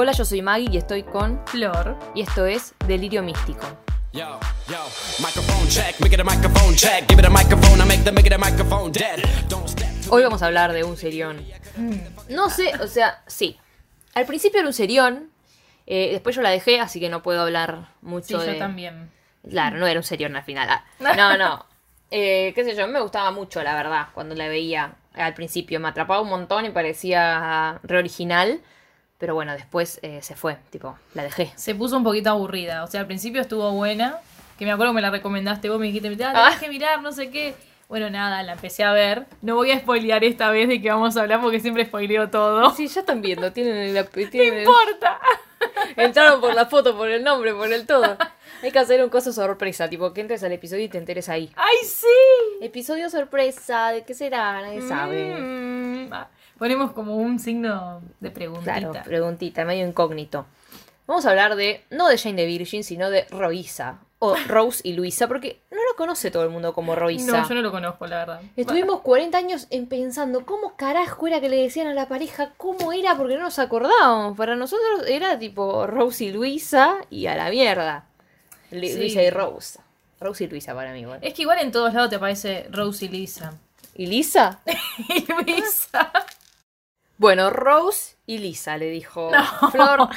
Hola, yo soy Maggie y estoy con Flor. y esto es Delirio Místico. Yo, yo, microphone check, make it a microphone check. Give it a microphone, I make the make it a microphone dead. Don't step to Hoy vamos a hablar de un serión. No sé, o sea, sí. Al principio era un serión, eh, después yo la dejé, así que no puedo hablar Sí, mucho yo de... también. Claro, no era un serión al final. ah. No, no. Eh, qué sé yo, me gustaba mucho, la verdad, cuando la veía al principio. Me atrapaba un montón y parecía re original. Pero bueno, después eh, se fue, tipo, la dejé. Se puso un poquito aburrida. O sea, al principio estuvo buena. Que me acuerdo que me la recomendaste vos, me dijiste, ah, Ah. tenés que mirar, no sé qué. Bueno, nada, la empecé a ver. No voy a spoilear esta vez de que vamos a hablar porque siempre spoileo todo. Sí, ya están viendo, tienen la... No tienen- importa. Entraron por la foto, por el nombre, por el todo. Hay que hacer un coso sorpresa, tipo que entres al episodio y te enteres ahí. ¡Ay, sí! Episodio sorpresa, ¿de qué será? Nadie sabe. Mm, ah, Ponemos como un signo de preguntita. Claro, preguntita, medio incógnito. Vamos a hablar de, no de Jane the Virgin, sino de Roisa. O Rose y Luisa, porque no lo conoce todo el mundo como Roisa. no, yo no lo conozco, la verdad. Estuvimos 40 años en pensando cómo carajo era que le decían a la pareja cómo era porque no nos acordábamos. Para nosotros era tipo Rose y Luisa y a la mierda. Sí. Luisa y Rose. Rose y Luisa para mí, bueno. Es que igual en todos lados te aparece Rose y Lisa. ¿Y Lisa? y Luisa. Bueno, Rose y Lisa, le dijo Flor.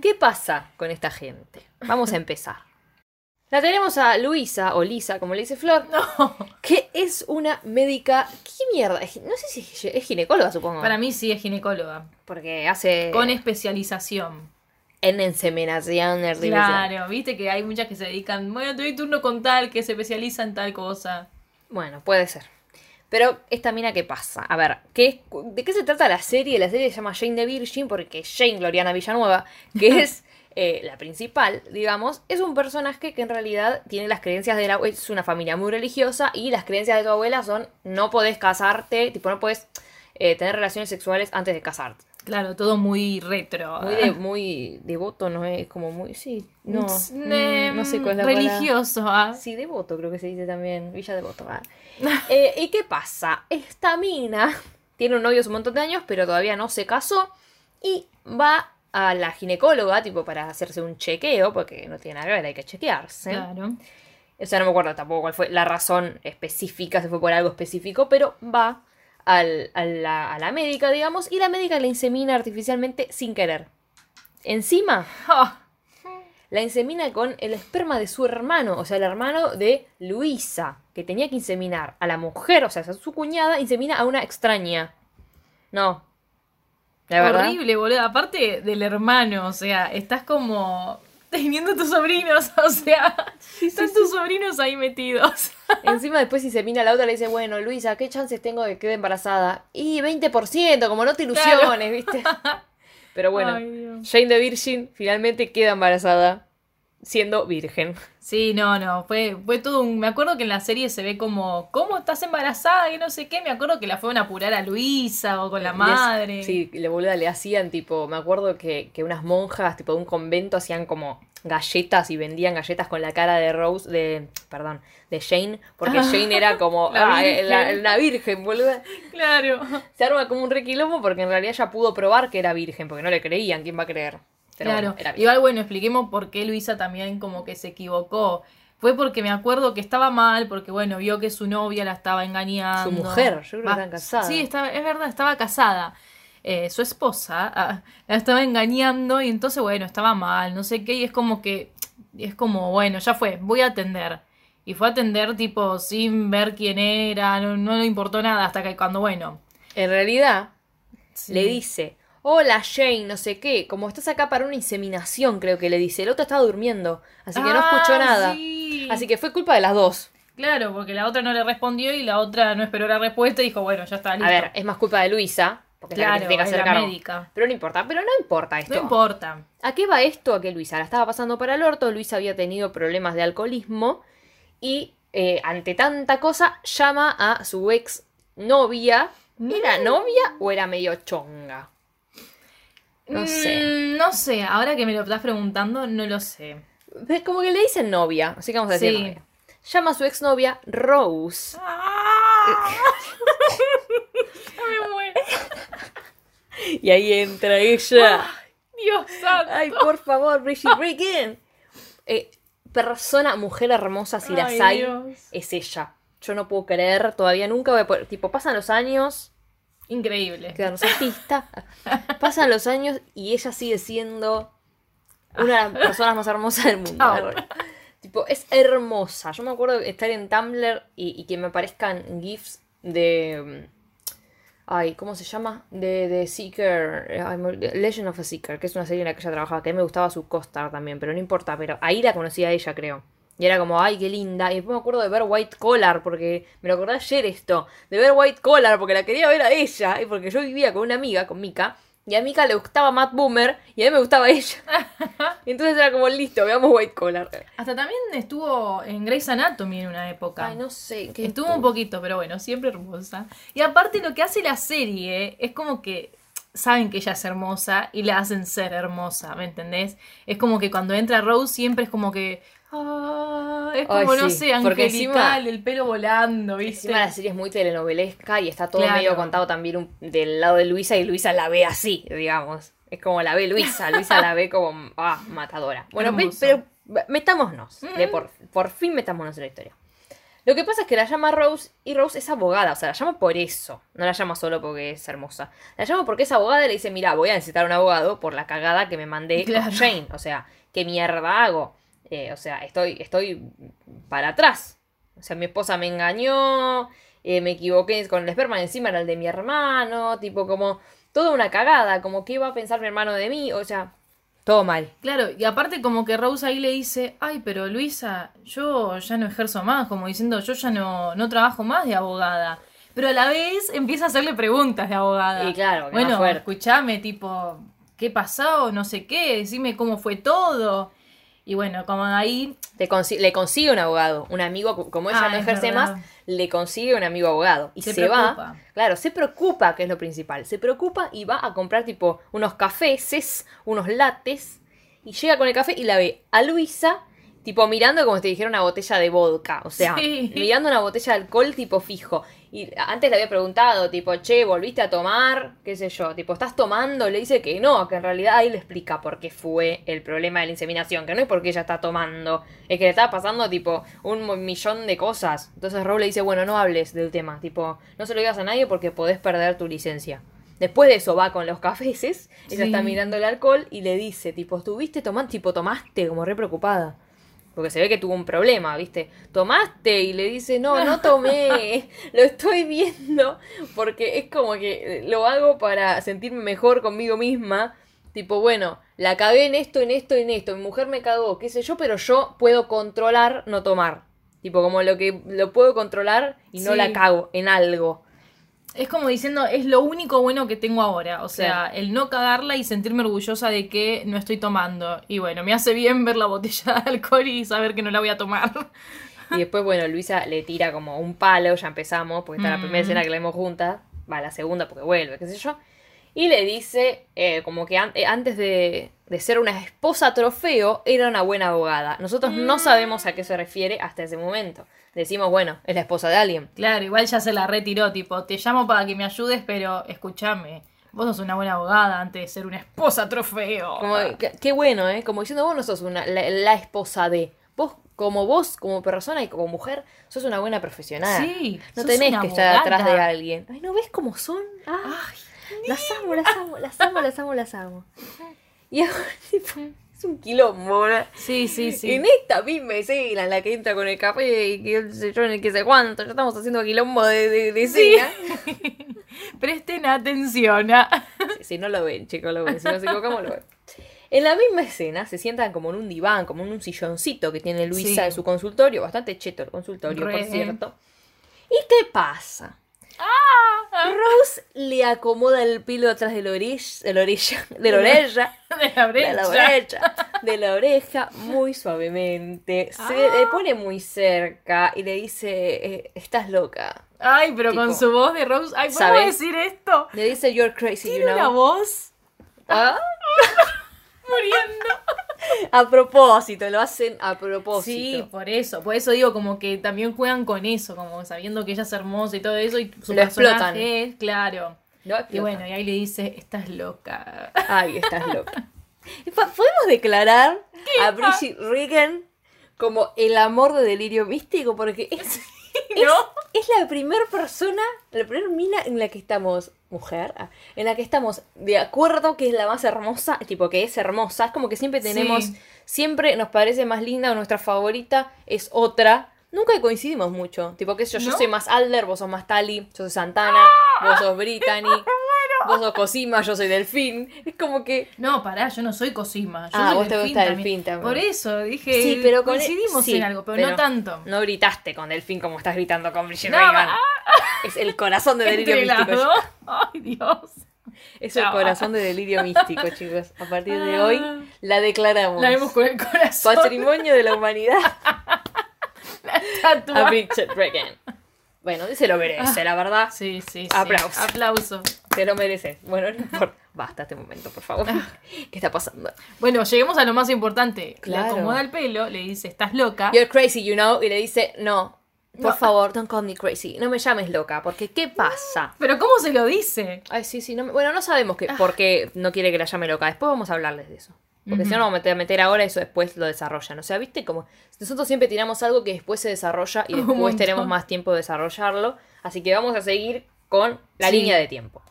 ¿Qué pasa con esta gente? Vamos a empezar. La tenemos a Luisa, o Lisa, como le dice Flor, que es una médica. ¿Qué mierda? No sé si es gi- es ginecóloga, supongo. Para mí sí es ginecóloga. Porque hace. Con especialización. En inseminación artificial. Claro, viste que hay muchas que se dedican, bueno, te doy turno con tal, que se especializa en tal cosa. Bueno, puede ser. Pero esta mina, ¿qué pasa? A ver, ¿qué ¿de qué se trata la serie? La serie se llama Jane the Virgin porque Jane Gloriana Villanueva, que es eh, la principal, digamos, es un personaje que en realidad tiene las creencias de la... Es una familia muy religiosa y las creencias de tu abuela son no podés casarte, tipo no podés eh, tener relaciones sexuales antes de casarte. Claro, todo muy retro. Muy, de- muy devoto, ¿no? Es como muy... Sí, no. Eh, mm, no sé cuál es la. Religioso, ¿ah? Sí, devoto creo que se dice también. Villa Devoto. ah. Eh, ¿Y qué pasa? Esta mina tiene un novio hace un montón de años, pero todavía no se casó. Y va a la ginecóloga, tipo, para hacerse un chequeo, porque no tiene nada que ver, hay que chequearse. Claro. O sea, no me acuerdo tampoco cuál fue la razón específica, si fue por algo específico, pero va al- a, la, a la médica, digamos, y la médica le insemina artificialmente sin querer. Encima, Ah, la insemina con el esperma de su hermano, o sea, el hermano de Luisa, que tenía que inseminar a la mujer, o sea, a su cuñada, insemina a una extraña. No. La verdad. horrible, boludo. Aparte del hermano, o sea, estás como teniendo tus sobrinos, o sea, están tus sobrinos ahí metidos. Encima después insemina a la otra, le dice, bueno, Luisa, ¿qué chances tengo de que quede embarazada? Y 20%, como no te ilusiones, Claro. ¿viste? Pero bueno, Ay. Jane de Virgin finalmente queda embarazada siendo virgen. Sí, no, no, fue, fue todo un... Me acuerdo que en la serie se ve como, ¿cómo estás embarazada? Que no sé qué. Me acuerdo que la fueron a apurar a Luisa o con la Les- madre. Sí, le boluda le hacían tipo, me acuerdo que, que unas monjas tipo de un convento hacían como galletas y vendían galletas con la cara de Rose, de, perdón, de Jane, porque Jane era como La ah, eh, la, virgen. la virgen, boluda. Claro. Se arma como un requilombo porque en realidad ella pudo probar que era virgen, porque no le creían, ¿quién va a creer? Pero claro. bueno, era. Igual, bueno, expliquemos por qué Luisa también como que se equivocó. Fue porque me acuerdo que estaba mal, porque bueno, vio que su novia la estaba engañando. Su mujer, yo creo que estaban casadas. Sí, estaba, es verdad, estaba casada. Eh, su esposa ah, la estaba engañando y entonces, bueno, estaba mal, no sé qué, y es como que, es como, bueno, ya fue, voy a atender. Y fue a atender tipo sin ver quién era, no, no le importó nada hasta que cuando, bueno, En realidad, sí. le dice, hola Jane, no sé qué, como estás acá para una inseminación, creo que le dice. El otro estaba durmiendo, así que no Ah, escuchó nada. sí. Así que fue culpa de las dos. Claro, porque la otra no le respondió y la otra no esperó la respuesta y dijo, bueno, ya está listo. A ver, es más culpa de Luisa, porque es la que claro, tiene que es hacer la cargo. médica. Pero no importa, pero no importa esto. No importa. ¿A qué va esto? A que Luisa la estaba pasando para el orto, Luisa había tenido problemas de alcoholismo y eh, ante tanta cosa llama a su ex novia. ¿Era novia o era medio chonga? No sé. Mm, no sé, ahora que me lo estás preguntando, no lo sé. Ve- Como que le dicen novia, así que vamos a decir Sí. novia. Llama a su exnovia Rose. ¡Ah! me muero. Y ahí entra ella. Dios santo. Ay, por favor, Bridget Regan. Eh, persona, mujer hermosa, si las Ay, hay, Dios. es ella. Yo no puedo creer, todavía nunca voy a poder. Tipo, pasan los años, Increíble. quedarnos artista. pasan los años y ella sigue siendo una de las personas más hermosas del mundo. Chao. tipo, es hermosa. Yo me acuerdo estar en Tumblr y, y que me aparezcan GIFs de. Ay, ¿cómo se llama? De, de Seeker, eh, Legend of a Seeker, que es una serie en la que ella trabajaba, que a mí me gustaba su costar también, pero no importa, pero ahí la conocí a ella, creo. Y era como, ay, qué linda. Y después me acuerdo de ver White Collar, porque me lo acordé ayer esto, de ver White Collar, porque la quería ver a ella, y porque yo vivía con una amiga, con Mika, y a Mika le gustaba Matt Boomer, y a mí me gustaba ella. y entonces era como, listo, veamos White Collar. Hasta también estuvo en Grey's Anatomy en una época. Ay, no sé. ¿qué Estuvo un poquito, pero bueno, siempre hermosa. Y aparte lo que hace la serie es como que saben que ella es hermosa y la hacen ser hermosa, ¿me entendés? Es como que cuando entra Rose siempre es como que... ah, es como, Ay, no sé, angelical, encima- el pelo volando, ¿viste? Encima la serie es muy telenovelesca y está todo Claro. medio contado también un- del lado de Luisa y Luisa la ve así, digamos. Es como la ve Luisa, Luisa la ve como, ah, matadora. Bueno, pero metámonos, de por, por fin metámonos en la historia. Lo que pasa es que la llama Rose y Rose es abogada, o sea, la llama por eso, no la llama solo porque es hermosa. La llama porque es abogada y le dice, mira, voy a necesitar un abogado por la cagada que me mandé Claro. con Jane, o sea, ¿qué mierda hago? Eh, o sea, estoy, estoy para atrás. O sea, mi esposa me engañó, eh, me equivoqué con el esperma encima era el de mi hermano, tipo como toda una cagada, como qué iba a pensar mi hermano de mí, o sea, todo mal. Claro, y aparte como que Rose ahí le dice, ay, pero Luisa, yo ya no ejerzo más, como diciendo, yo ya no, no trabajo más de abogada. Pero a la vez empieza a hacerle preguntas de abogada. Y claro, que bueno, escuchame, tipo, ¿qué pasó? No sé qué, decime cómo fue todo. Y bueno, como ahí, Te consi- le consigue un abogado, un amigo, como ella Ah, no ejerce más, le consigue un amigo abogado. Y Se se, va. Claro, se preocupa, que es lo principal. Se preocupa y va a comprar tipo unos cafés, unos lates. Y llega con el café y la ve a Luisa, tipo mirando como si te dijera una botella de vodka. O sea, Sí. mirando una botella de alcohol tipo fijo. Y antes le había preguntado, tipo, che, ¿volviste a tomar? ¿Qué sé yo? Tipo, ¿estás tomando? Le dice que no, que en realidad ahí le explica por qué fue el problema de la inseminación. Que no es porque ella está tomando, es que le estaba pasando, tipo, un millón de cosas. Entonces Rob le dice, bueno, no hables del tema. Tipo, no se lo digas a nadie porque podés perder tu licencia. Después de eso va con los cafeses, ella Sí. está mirando el alcohol y le dice, tipo, ¿estuviste tomando? Tipo, tomaste, como re preocupada. Porque se ve que tuvo un problema, ¿viste? ¿Tomaste? Y le dice, no, no tomé. lo estoy viendo. Porque es como que lo hago para sentirme mejor conmigo misma. Tipo, bueno, la cagué en esto, en esto, en esto. Mi mujer me cagó, qué sé yo, pero yo puedo controlar no tomar. Tipo, como lo que lo puedo controlar y no Sí. la cago en algo. Es como diciendo, es lo único bueno que tengo ahora. O sea, el no cagarla y sentirme orgullosa de que no estoy tomando. Y bueno, me hace bien ver la botella de alcohol y saber que no la voy a tomar. Y después, bueno, Luisa le tira como un palo, ya empezamos, porque está la primera Mm. escena que la vemos juntas, va la segunda porque vuelve, qué sé yo. Y le dice, eh, como que an- eh, antes de, de ser una esposa trofeo, era una buena abogada. Nosotros no sabemos a qué se refiere hasta ese momento. Decimos, bueno, es la esposa de alguien. Claro, igual ya se la retiró, tipo, te llamo para que me ayudes, pero escúchame, vos sos una buena abogada antes de ser una esposa trofeo. Como, qué, bueno, ¿eh? Como diciendo, vos no sos una, la, la esposa de. Vos, como vos, como persona y como mujer, sos una buena profesional. Sí, No tenés que estar atrás de alguien. Ay, ¿no ves cómo son? Ah. Ay, Las amo, las amo, las amo, las amo, las amo. Y ahora, tipo, es un quilombo, ¿verdad? sí, sí, sí. En esta misma escena en la que entra con el café y que sé yo, en el que sé cuánto, ya estamos haciendo quilombo de, de, de Sí. escena. Presten atención. ah. Si, si no lo ven, chicos, lo ven. Si nos equivocamos, lo ven. En la misma escena se sientan como en un diván, como en un silloncito que tiene Luisa Sí. en su consultorio, bastante cheto el consultorio, Re. por cierto. ¿Y qué pasa? Ah. Rose le acomoda el pelo atrás de la orilla, de la orilla, de la orella. De la de la brecha. oreja, de la oreja, muy suavemente. Se Ah. le pone muy cerca y le dice, eh, estás loca. Ay, pero Tipo, con su voz de Rose. Ay, ¿podemos ¿sabes? decir esto? Le dice, you're crazy, you Tiene una know. voz Ah. A propósito, lo hacen a Sí, propósito. por eso. Por eso digo como que también juegan con eso, como sabiendo que ella es hermosa y todo eso y su Lo explotan. es, claro. Y bueno, y ahí le dice, estás loca. Ay, estás loca. ¿Podemos declarar a Bridget Regan como el amor de delirio místico? Porque es, ¿No? es la primera persona, la primera mina en la que estamos, mujer, ah, en la que estamos de acuerdo que es la más hermosa, tipo que es hermosa. Es como que siempre tenemos, Sí. siempre nos parece más linda o nuestra favorita es otra. Nunca coincidimos mucho. Tipo, sé yo, yo soy más Alder, vos sos más Tali, yo soy Santana, vos sos Brittany, vos sos Cosima, yo soy Delfín. Es como que No, pará, yo no soy Cosima. Yo Ah, soy vos te Delfín gusta también. Delfín también. Por eso dije, Sí, pero coincidimos sí, en algo, pero, no tanto. No gritaste con Delfín como estás gritando con Brigitte No, ah. Es el corazón de delirio místico. Ay, Dios. Es el corazón de delirio místico, chicos. A partir de Ah. hoy la declaramos. La vemos con el corazón. Patrimonio de la humanidad tatuada. a Bridget Regan. Bueno, se lo merece, la verdad. Sí, sí, sí. Aplauso. Se lo merece. Bueno, no importa. Basta este momento, por favor. ¿Qué está pasando? Bueno, lleguemos a lo más importante. Claro. Le acomoda el pelo, le dice, estás loca. You're crazy, you know. Y le dice, no. Por No. favor, don't call me crazy. No me llames loca, porque ¿qué pasa? Pero ¿cómo se lo dice? Ay, sí, sí. No, me- bueno, no sabemos que, Ah. por qué no quiere que la llame loca. Después vamos a hablarles de eso. Porque si no, vamos a meter, ahora eso después lo desarrollan. O sea, viste como nosotros siempre tiramos algo que después se desarrolla y después tenemos más tiempo de desarrollarlo. Así que vamos a seguir con la Sí. línea de tiempo.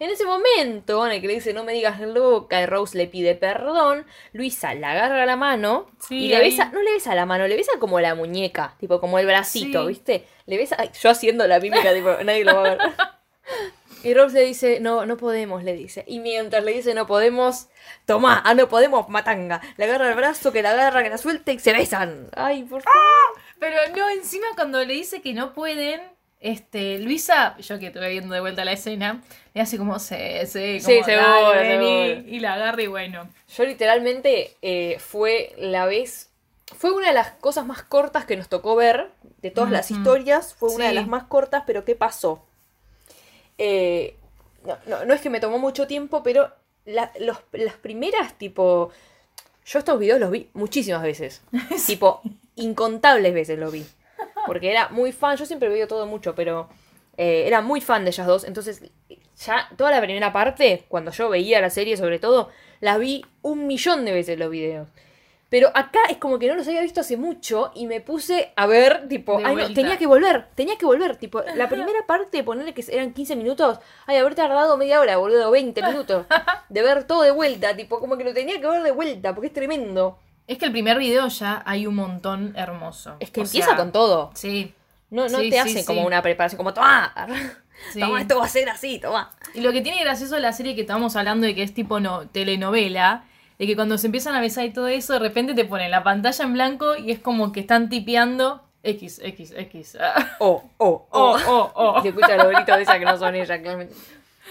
En ese momento en el que le dice no me digas loca y Rose le pide perdón, Luisa le agarra la mano Sí, y le ahí. besa, no le besa la mano, le besa como la muñeca, tipo como el bracito, Sí. ¿viste? Le besa, ay, yo haciendo la mímica, tipo, nadie lo va a ver. Y Rose le dice, no, no podemos, le dice. Y mientras le dice, no podemos, toma, ah, no podemos, matanga. Le agarra el brazo, que la agarra, que la suelta y se besan. Ay, por favor. Pero no, encima cuando le dice que no pueden, este, Luisa, yo que estuve viendo de vuelta la escena, le hace como, sí, sí, como, Sí, seguro, seguro. y la agarra y bueno. Yo literalmente eh, fue la vez, fue una de las cosas más cortas que nos tocó ver de todas las historias, fue una de las más cortas, pero ¿qué pasó? Eh, no, no, no es que me tomó mucho tiempo, pero la- los- las primeras, tipo, yo estos videos los vi muchísimas veces, tipo, incontables veces los vi, porque era muy fan, yo siempre veo todo mucho, pero eh, era muy fan de ellas dos, entonces ya toda la primera parte, cuando yo veía la serie sobre todo, la vi un millón de veces los videos. Pero acá es como que no los había visto hace mucho y me puse a ver, tipo, ay, no, tenía que volver, tenía que volver, tipo, la primera parte, ponerle que eran 15 minutos, ay, haber tardado media hora, boludo, 20 minutos, de ver todo de vuelta, tipo, como que lo tenía que ver de vuelta, porque es tremendo. Es que el primer video ya hay un montón hermoso. Es que O empieza sea, con todo. Sí. No, no Sí, te hace sí. como una preparación, como, toma, Sí. toma, esto va a ser así, toma. Y lo que tiene gracioso de la serie que estamos hablando de que es tipo no, telenovela, de que cuando se empiezan a besar y todo eso, de repente te ponen la pantalla en blanco y es como que están tipeando X, X, X. Ah. Oh, oh, Oh, oh. oh, oh. Se escucha los gritos de esa que no son ella, claramente.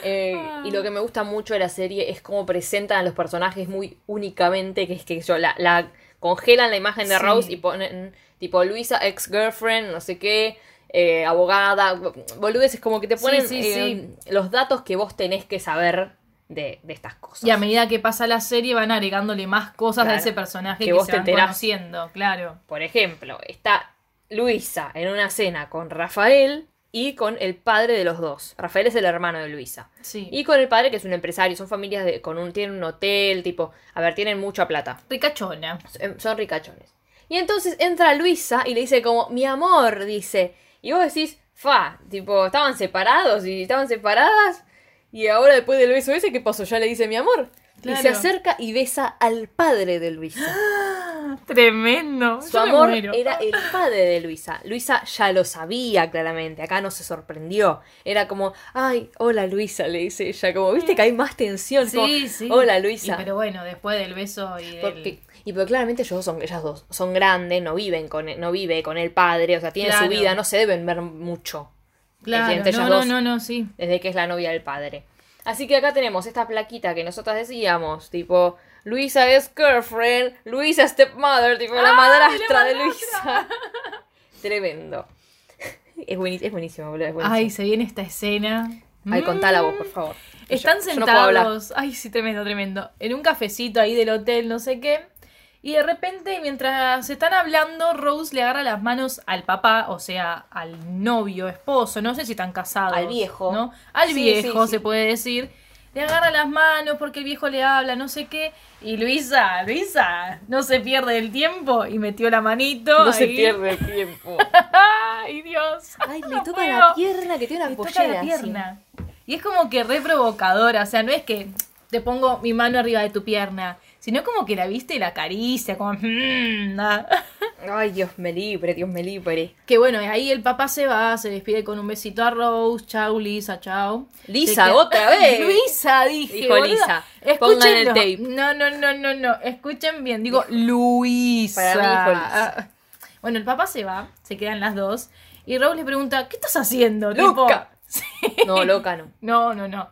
Eh, y lo que me gusta mucho de la serie es cómo presentan a los personajes muy únicamente, que es que yo, la, la congelan la imagen de Sí. Rose y ponen tipo Luisa, ex-girlfriend, no sé qué, eh, abogada, boludeces, como que te Sí, ponen sí, eh, los datos que vos tenés que saber de, de estas cosas. Y a medida que pasa la serie van agregándole más cosas Claro. de ese personaje Que que, vos se te van enterás. conociendo, claro. Por ejemplo, está Luisa en una cena con Rafael y con el padre de los dos. Rafael es el hermano de Luisa. Sí. Y con el padre, que es un empresario, son familias de, con un, tienen un hotel, tipo, a ver, tienen mucha plata, Ricachona. son son ricachones. Y entonces entra Luisa y le dice como, mi amor, dice, y vos decís, fa, tipo, estaban separados y estaban separadas, y ahora después del beso ese, ¿qué pasó? Ya le dice mi amor. Y se acerca y besa al padre de Luisa. Tremendo. Su Yo amor era el padre de Luisa. Luisa ya lo sabía claramente, acá no se sorprendió. Era como, ay, hola Luisa, le dice ella, como, viste que hay más tensión. como, Sí, sí. Hola Y Luisa. pero bueno, después del beso y del... Porque- y pero claramente ellos son, ellas dos son grandes, no viven con no vive con el padre, o sea, tienen Claro. su vida, no se deben ver mucho. Claro, no, no, no, no, sí. Desde que es la novia del padre. Así que acá tenemos esta plaquita que nosotras decíamos, tipo, Luisa es girlfriend, Luisa stepmother, tipo la ¡Ay, madrastra de! Luisa. Tremendo. Es, buenísimo, es buenísimo, boludo. es buenísimo. Ay, se viene esta escena. Ay, Mm. contala vos, por favor. Están Yo- yo no puedo hablar. sentados, ay sí, tremendo, tremendo, en un cafecito ahí del hotel, no sé qué. Y de repente, mientras se están hablando, Rose le agarra las manos al papá, o sea, al novio, esposo, no sé si están casados. Al viejo. ¿no? Al Sí, viejo, sí, sí. se puede decir. Le agarra las manos porque el viejo le habla, no sé qué. Y Luisa, Luisa, no se pierde el tiempo y metió la manito. No se pierde el tiempo. ¡Ay, Dios! Ay, le No toca puedo. la pierna que tiene una toca pollera. la pierna. Y es como que re provocadora. O sea, no es que te pongo mi mano arriba de tu pierna, sino como que la viste y la acaricia, como. "Mm, ah". Ay, Dios me libre, Dios me libre. Que bueno, ahí el papá se va, se despide con un besito a Rose. Chau, Lisa, chau. Lisa, queda- otra vez. Luisa, dije. Dijo boluda. Lisa. Pongan el tape. No, no, no, no, no. Escuchen bien. Digo Luisa. Para mí dijo Lisa. Ah, Bueno, el papá se va, se quedan las dos. Y Rose le pregunta, ¿qué estás haciendo? Loca. Tipo, No, loca no. no, no, no.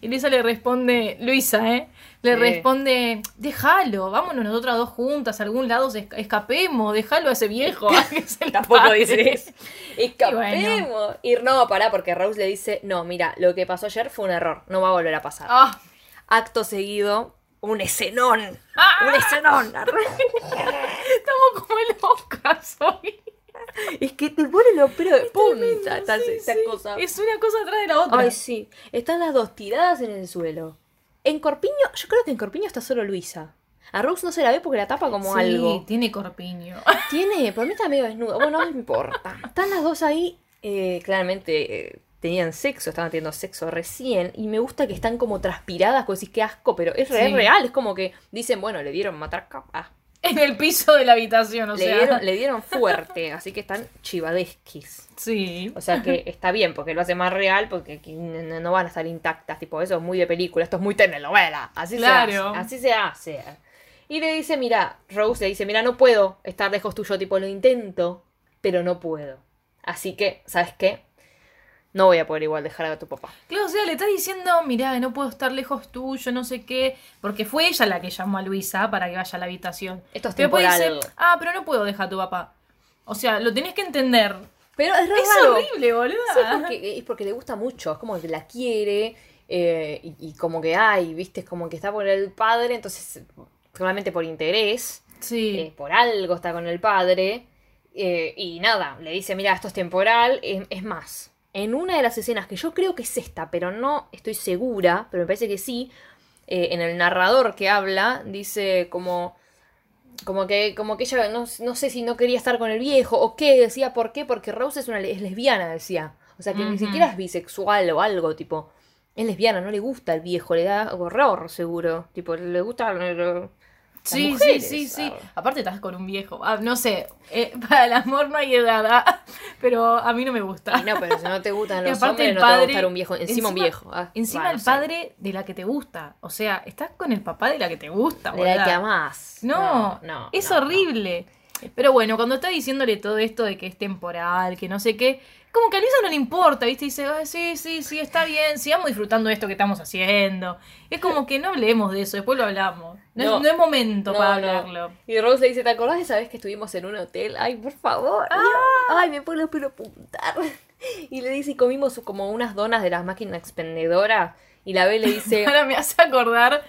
Y Luisa le responde, Luisa, ¿eh? Le Sí. responde, déjalo, vámonos nosotras dos juntas, a algún lado se esca- escapemos, déjalo a ese viejo. que es el Tampoco padre". dice eso. Y Escapemos. Y no, pará, porque Rose le dice, no, mira, lo que pasó ayer fue un error, no va a volver a pasar. Ah, Acto seguido, un escenón. Ah. Un escenón. estamos como locas hoy. es que te pone los pelos de punta esta, Sí, esta sí. cosa. Es una cosa atrás de la otra. Ay, sí. Están las dos tiradas en el suelo. En Corpiño, yo creo que en Corpiño está solo Luisa. A Rose no se la ve porque la tapa como Sí, algo. tiene corpiño. Tiene, por mí está medio desnuda. Bueno, no me importa. Están las dos ahí, eh, claramente eh, tenían sexo, estaban teniendo sexo recién. Y me gusta que están como transpiradas, como decís, qué asco, pero es re- Sí. real. Es como que dicen, bueno, le dieron matraca. Ah, en el piso de la habitación, o le, sea. dieron, le dieron fuerte, así que están chivadesquis. Sí. O sea que está bien, porque lo hace más real, porque no van a estar intactas. Tipo, eso es muy de película, esto es muy telenovela. Así Claro. se hace. Así se hace. Y le dice, mira, Rose le dice, mira, no puedo estar lejos tuyo, tipo, lo intento, pero no puedo. Así que, ¿sabes qué? No voy a poder igual dejar a tu papá. Claro, o sea, le está diciendo, mirá, no puedo estar lejos tuyo, no sé qué, porque fue ella la que llamó a Luisa para que vaya a la habitación. Esto es Pero después temporal. dice, ah, pero no puedo dejar a tu papá. O sea, lo tenés que entender. Pero es Es horrible, boluda. Sí, porque, es porque le gusta mucho, es como que la quiere eh, y, y como que hay, viste, es como que está por el padre, entonces solamente por interés, Sí. eh, por algo está con el padre eh, y nada, le dice, mira, esto es temporal, es, es más, en una de las escenas que yo creo que es esta, pero no estoy segura, pero me parece que sí, eh, en el narrador que habla, dice como... Como que, como que ella no, no sé si no quería estar con el viejo o qué, decía por qué, porque Rose es una es lesbiana, decía. O sea que ni siquiera es bisexual o algo, tipo. Es lesbiana, no le gusta el viejo, le da horror, seguro. Tipo, le gusta. Sí, mujeres, sí, sí, sí. Aparte estás con un viejo. Ah, no sé, eh, para el amor no hay edad, ah, pero a mí no me gusta. Ay, no, pero si no te gustan Y los aparte hombres, el no te va a padre- gustar un viejo. Encima, un viejo. ah, Encima va, el no sé. padre de la que te gusta. O sea, estás con el papá de la que te gusta, De la boluda. que amás. No, no. es no, no. horrible. Pero bueno, cuando está diciéndole todo esto de que es temporal, que no sé qué, como que a Luisa no le importa, ¿viste? Dice, "Ay, sí, sí, sí, está bien, sigamos disfrutando de esto que estamos haciendo. Es como que no hablemos de eso, después lo hablamos. No, No. es, no es momento No, para hablarlo. Y Rose le dice, ¿te acordás de esa vez que estuvimos en un hotel? Ay, por favor. Ah. Ay, me pone los pelos puntar. Y le dice, y comimos como unas donas de las máquinas expendedoras. Y la B le dice, Ahora me hace acordar,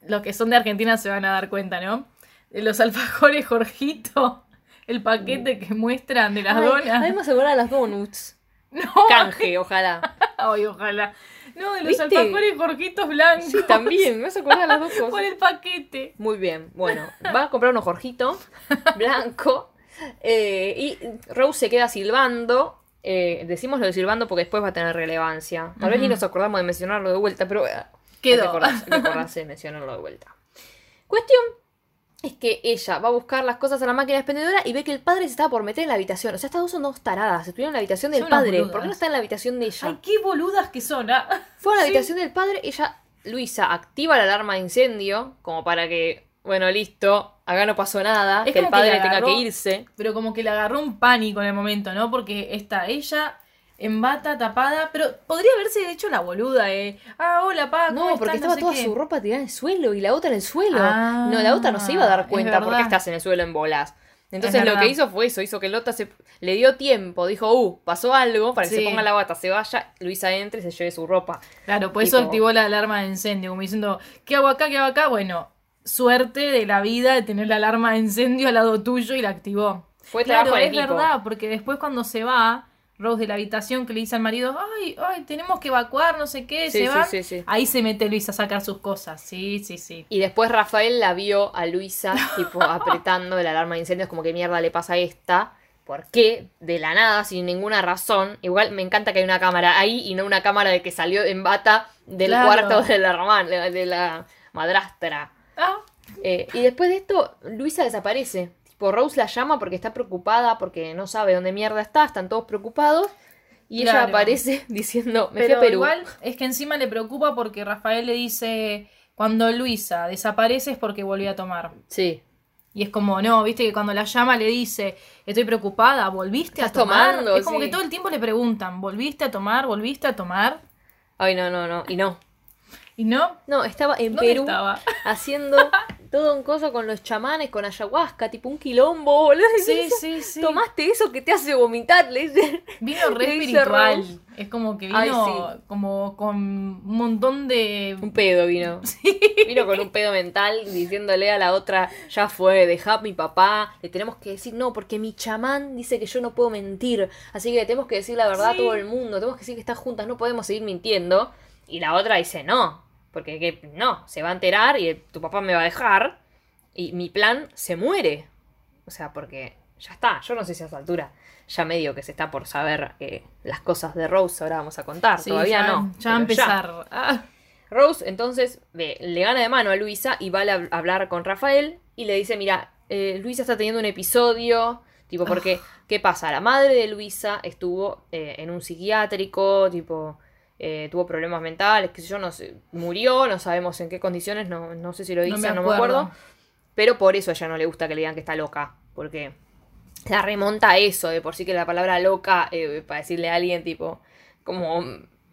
los que son de Argentina se van a dar cuenta, ¿no? De los alfajores Jorgito, el paquete que muestran de las ay, donas. Ay, me hace acordar a las donuts. No, Canje, ojalá. ay, ojalá. No, de los ¿Viste? alfajores Jorgitos blancos. Sí, también, me acordar a las dos Por cosas. el paquete. Muy bien, bueno, va a comprar unos Jorgito blanco. eh, y Rose se queda silbando. eh, decimos lo de silbando porque después va a tener relevancia. Tal vez ni nos acordamos de mencionarlo de vuelta, pero eh, Quedó. Hay que acordarse, hay que acordarse de mencionarlo de vuelta. Cuestión es que ella va a buscar las cosas a la máquina expendedora y ve que el padre se estaba por meter en la habitación. O sea, estas dos son dos taradas. Estuvieron en la habitación del Son padre. ¿Por qué no está en la habitación de ella? Ay, qué boludas que son. ah. Fue a la Sí. habitación del padre, ella, Luisa, activa la alarma de incendio, como para que, bueno, listo, acá no pasó nada, Es que el que padre tenga que irse. Pero como que le agarró un pánico en el momento, ¿no? Porque está ella en bata, tapada. Pero podría haberse hecho la boluda, ¿eh? Ah, hola, pa. ¿cómo No, porque estaba sé toda qué. su ropa tirada en el suelo y la otra en el suelo. Ah, no, la otra no se iba a dar es cuenta por qué verdad. estás en el suelo en bolas. Entonces Es lo que hizo fue eso, hizo que Lota se le dio tiempo, dijo, uh, pasó algo, para que Sí. se ponga la bata, se vaya, Luisa entre y se lleve su ropa. Claro, por eso activó la alarma de incendio, como diciendo, ¿qué hago acá? ¿Qué hago acá? Bueno, suerte de la vida de tener la alarma de incendio al lado tuyo y la activó. Fue claro, trabajo en es equipo. verdad, porque después cuando se va, Rose de la habitación que le dice al marido, ay, ay, tenemos que evacuar, no sé qué, Sí, se sí, va. sí, sí. Ahí se mete Luis a sacar sus cosas. Sí, sí, sí. Y después Rafael la vio a Luisa, tipo, apretando la alarma de incendios, como que mierda le pasa a esta. ¿Por qué? De la nada, sin ninguna razón. Igual me encanta que hay una cámara ahí y no una cámara de que salió en bata del Claro. cuarto de la hermana, de la madrastra. Ah, Eh, y después de esto, Luisa desaparece. Tipo, Rose la llama porque está preocupada, porque no sabe dónde mierda está, están todos preocupados. Y ella aparece diciendo, me fui pero a Perú. igual es que encima le preocupa porque Rafael le dice, cuando Luisa desaparece es porque volvió a tomar. Sí. Y es como, no, viste que cuando la llama le dice, estoy preocupada, ¿volviste a tomar? tomando, es como sí. que todo el tiempo le preguntan, ¿volviste a tomar? ¿Volviste a tomar? Ay, no, no, no. Y no. Y no, No, estaba en ¿dónde Perú estaba? haciendo todo un coso con los chamanes, con ayahuasca, tipo un quilombo, boludo. Sí, sí, sí. Tomaste eso que te hace vomitar, le dice. Vino re espiritual. Es como que vino Ay, sí. como con un montón de... Un pedo vino. Vino con un pedo mental diciéndole a la otra, ya fue, deja a mi papá. Le tenemos que decir no, porque mi chamán dice que yo no puedo mentir. Así que le tenemos que decir la verdad Sí. a todo el mundo. Tenemos que decir que están juntas, no podemos seguir mintiendo. Y la otra dice no, porque que, no, se va a enterar y tu papá me va a dejar. Y mi plan se muere. O sea, porque ya está. Yo no sé si a esa altura ya medio que se está por saber eh, las cosas de Rose. Ahora vamos a contar. Sí, Todavía ya, no. Ya va a empezar. Ah, Rose entonces ve, le gana de mano a Luisa y va a la- hablar con Rafael y le dice, mira, eh, Luisa está teniendo un episodio, tipo, porque, ¿qué pasa? La madre de Luisa estuvo eh, en un psiquiátrico, tipo, eh, tuvo problemas mentales, qué sé yo, no sé, murió, no sabemos en qué condiciones, no, no sé si lo No me dice, no me acuerdo. acuerdo, pero por eso a ella no le gusta que le digan que está loca, porque la remonta a eso, de por sí que la palabra loca, eh, para decirle a alguien, tipo, como...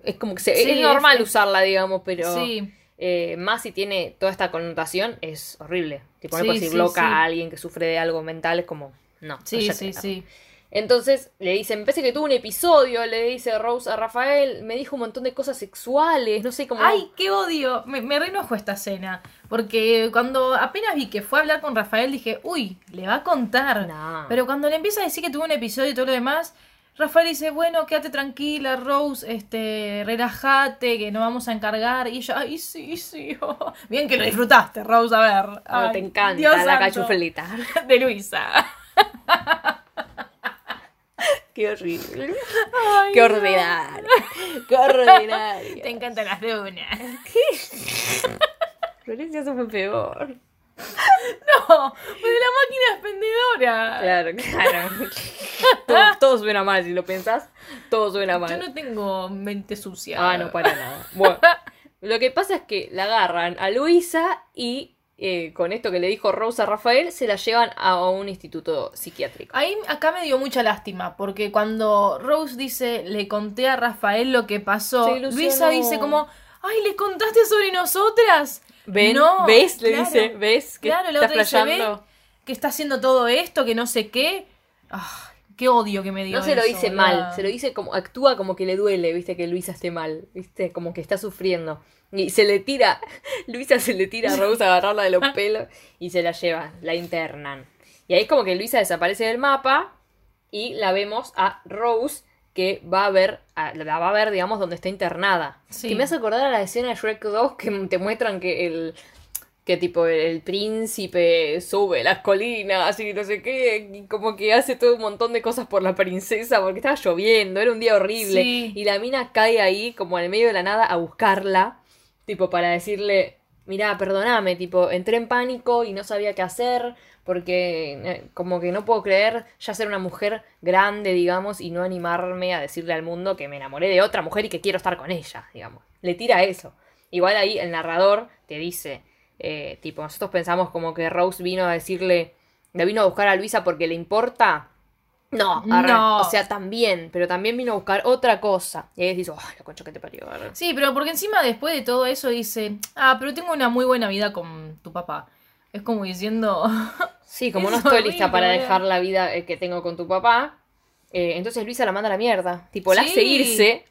Es como que se- Sí, es normal es- usarla, digamos, pero Sí. eh, más si tiene toda esta connotación, es horrible. Tipo, no Sí, decir loca a alguien que sufre de algo mental, es como, no. Sí, sí, sí. Entonces le dice, me parece que tuvo un episodio, le dice Rose a Rafael, me dijo un montón de cosas sexuales, no sé cómo... Ay, qué odio. Me, me reenojó esta escena. Porque cuando apenas vi que fue a hablar con Rafael, dije, uy, le va a contar. No. Pero cuando le empieza a decir que tuvo un episodio y todo lo demás, Rafael dice, bueno, quédate tranquila, Rose, este, relájate, que no vamos a encargar. Y ella, ay, sí, sí. oh". Bien que lo disfrutaste, Rose, a ver. Ay, te encanta Dios la santo. cachuflita. De Luisa. Qué horrible. Ay, Qué ordinario. Qué ordinario. Te encantan las dunas. Florencia, eso fue peor. No, pero la máquina expendedora. Claro, claro. todo, todo suena mal, si lo pensás, todo suena mal. Yo no tengo mente sucia. Ah, no, para nada. Bueno, lo que pasa es que la agarran a Luisa y eh, con esto que le dijo Rosa a Rafael, se la llevan a un instituto psiquiátrico. Ahí acá me dio mucha lástima, porque cuando Rose dice, le conté a Rafael lo que pasó. Luisa dice como, ay, ¿le contaste sobre nosotras? ¿Ven? No, ¿Ves? Le claro. dice, ¿ves? Que Claro, la otra dice, flasheando. "¿Ven? que está haciendo todo esto, que no sé qué. Ah, qué odio que me dio No se lo dice mal, se lo dice como, actúa como que le duele, viste, que Luisa esté mal, viste, como que está sufriendo. Y se le tira, Luisa se le tira a Rose a agarrarla de los pelos y se la lleva, la internan. Y ahí es como que Luisa desaparece del mapa y la vemos a Rose que va a ver, la va a ver, digamos, donde está internada. Sí. Que me hace acordar a la escena de Shrek 2 que te muestran que el que tipo el príncipe sube las colinas y no sé qué, y como que hace todo un montón de cosas por la princesa porque estaba lloviendo, era un día horrible Sí. y la mina cae ahí como en el medio de la nada a buscarla, tipo para decirle, mira, perdoname, tipo, entré en pánico y no sabía qué hacer porque eh, como que no puedo creer ya ser una mujer grande, digamos, y no animarme a decirle al mundo que me enamoré de otra mujer y que quiero estar con ella, digamos. Le tira eso. Igual ahí el narrador te dice, eh, tipo, nosotros pensamos como que Rose vino a decirle, le vino a buscar a Luisa porque le importa. No, arre. No. o sea, también, pero también vino a buscar otra cosa. Y ahí dices, ay, la concha que te parió. arre". Sí, pero porque encima después de todo eso dice, ah, pero tengo una muy buena vida con tu papá. Es como diciendo, Sí, como no estoy lista para dejar la vida eh, que tengo con tu papá, eh, entonces Luisa la manda a la mierda. Tipo, la Sí. hace irse.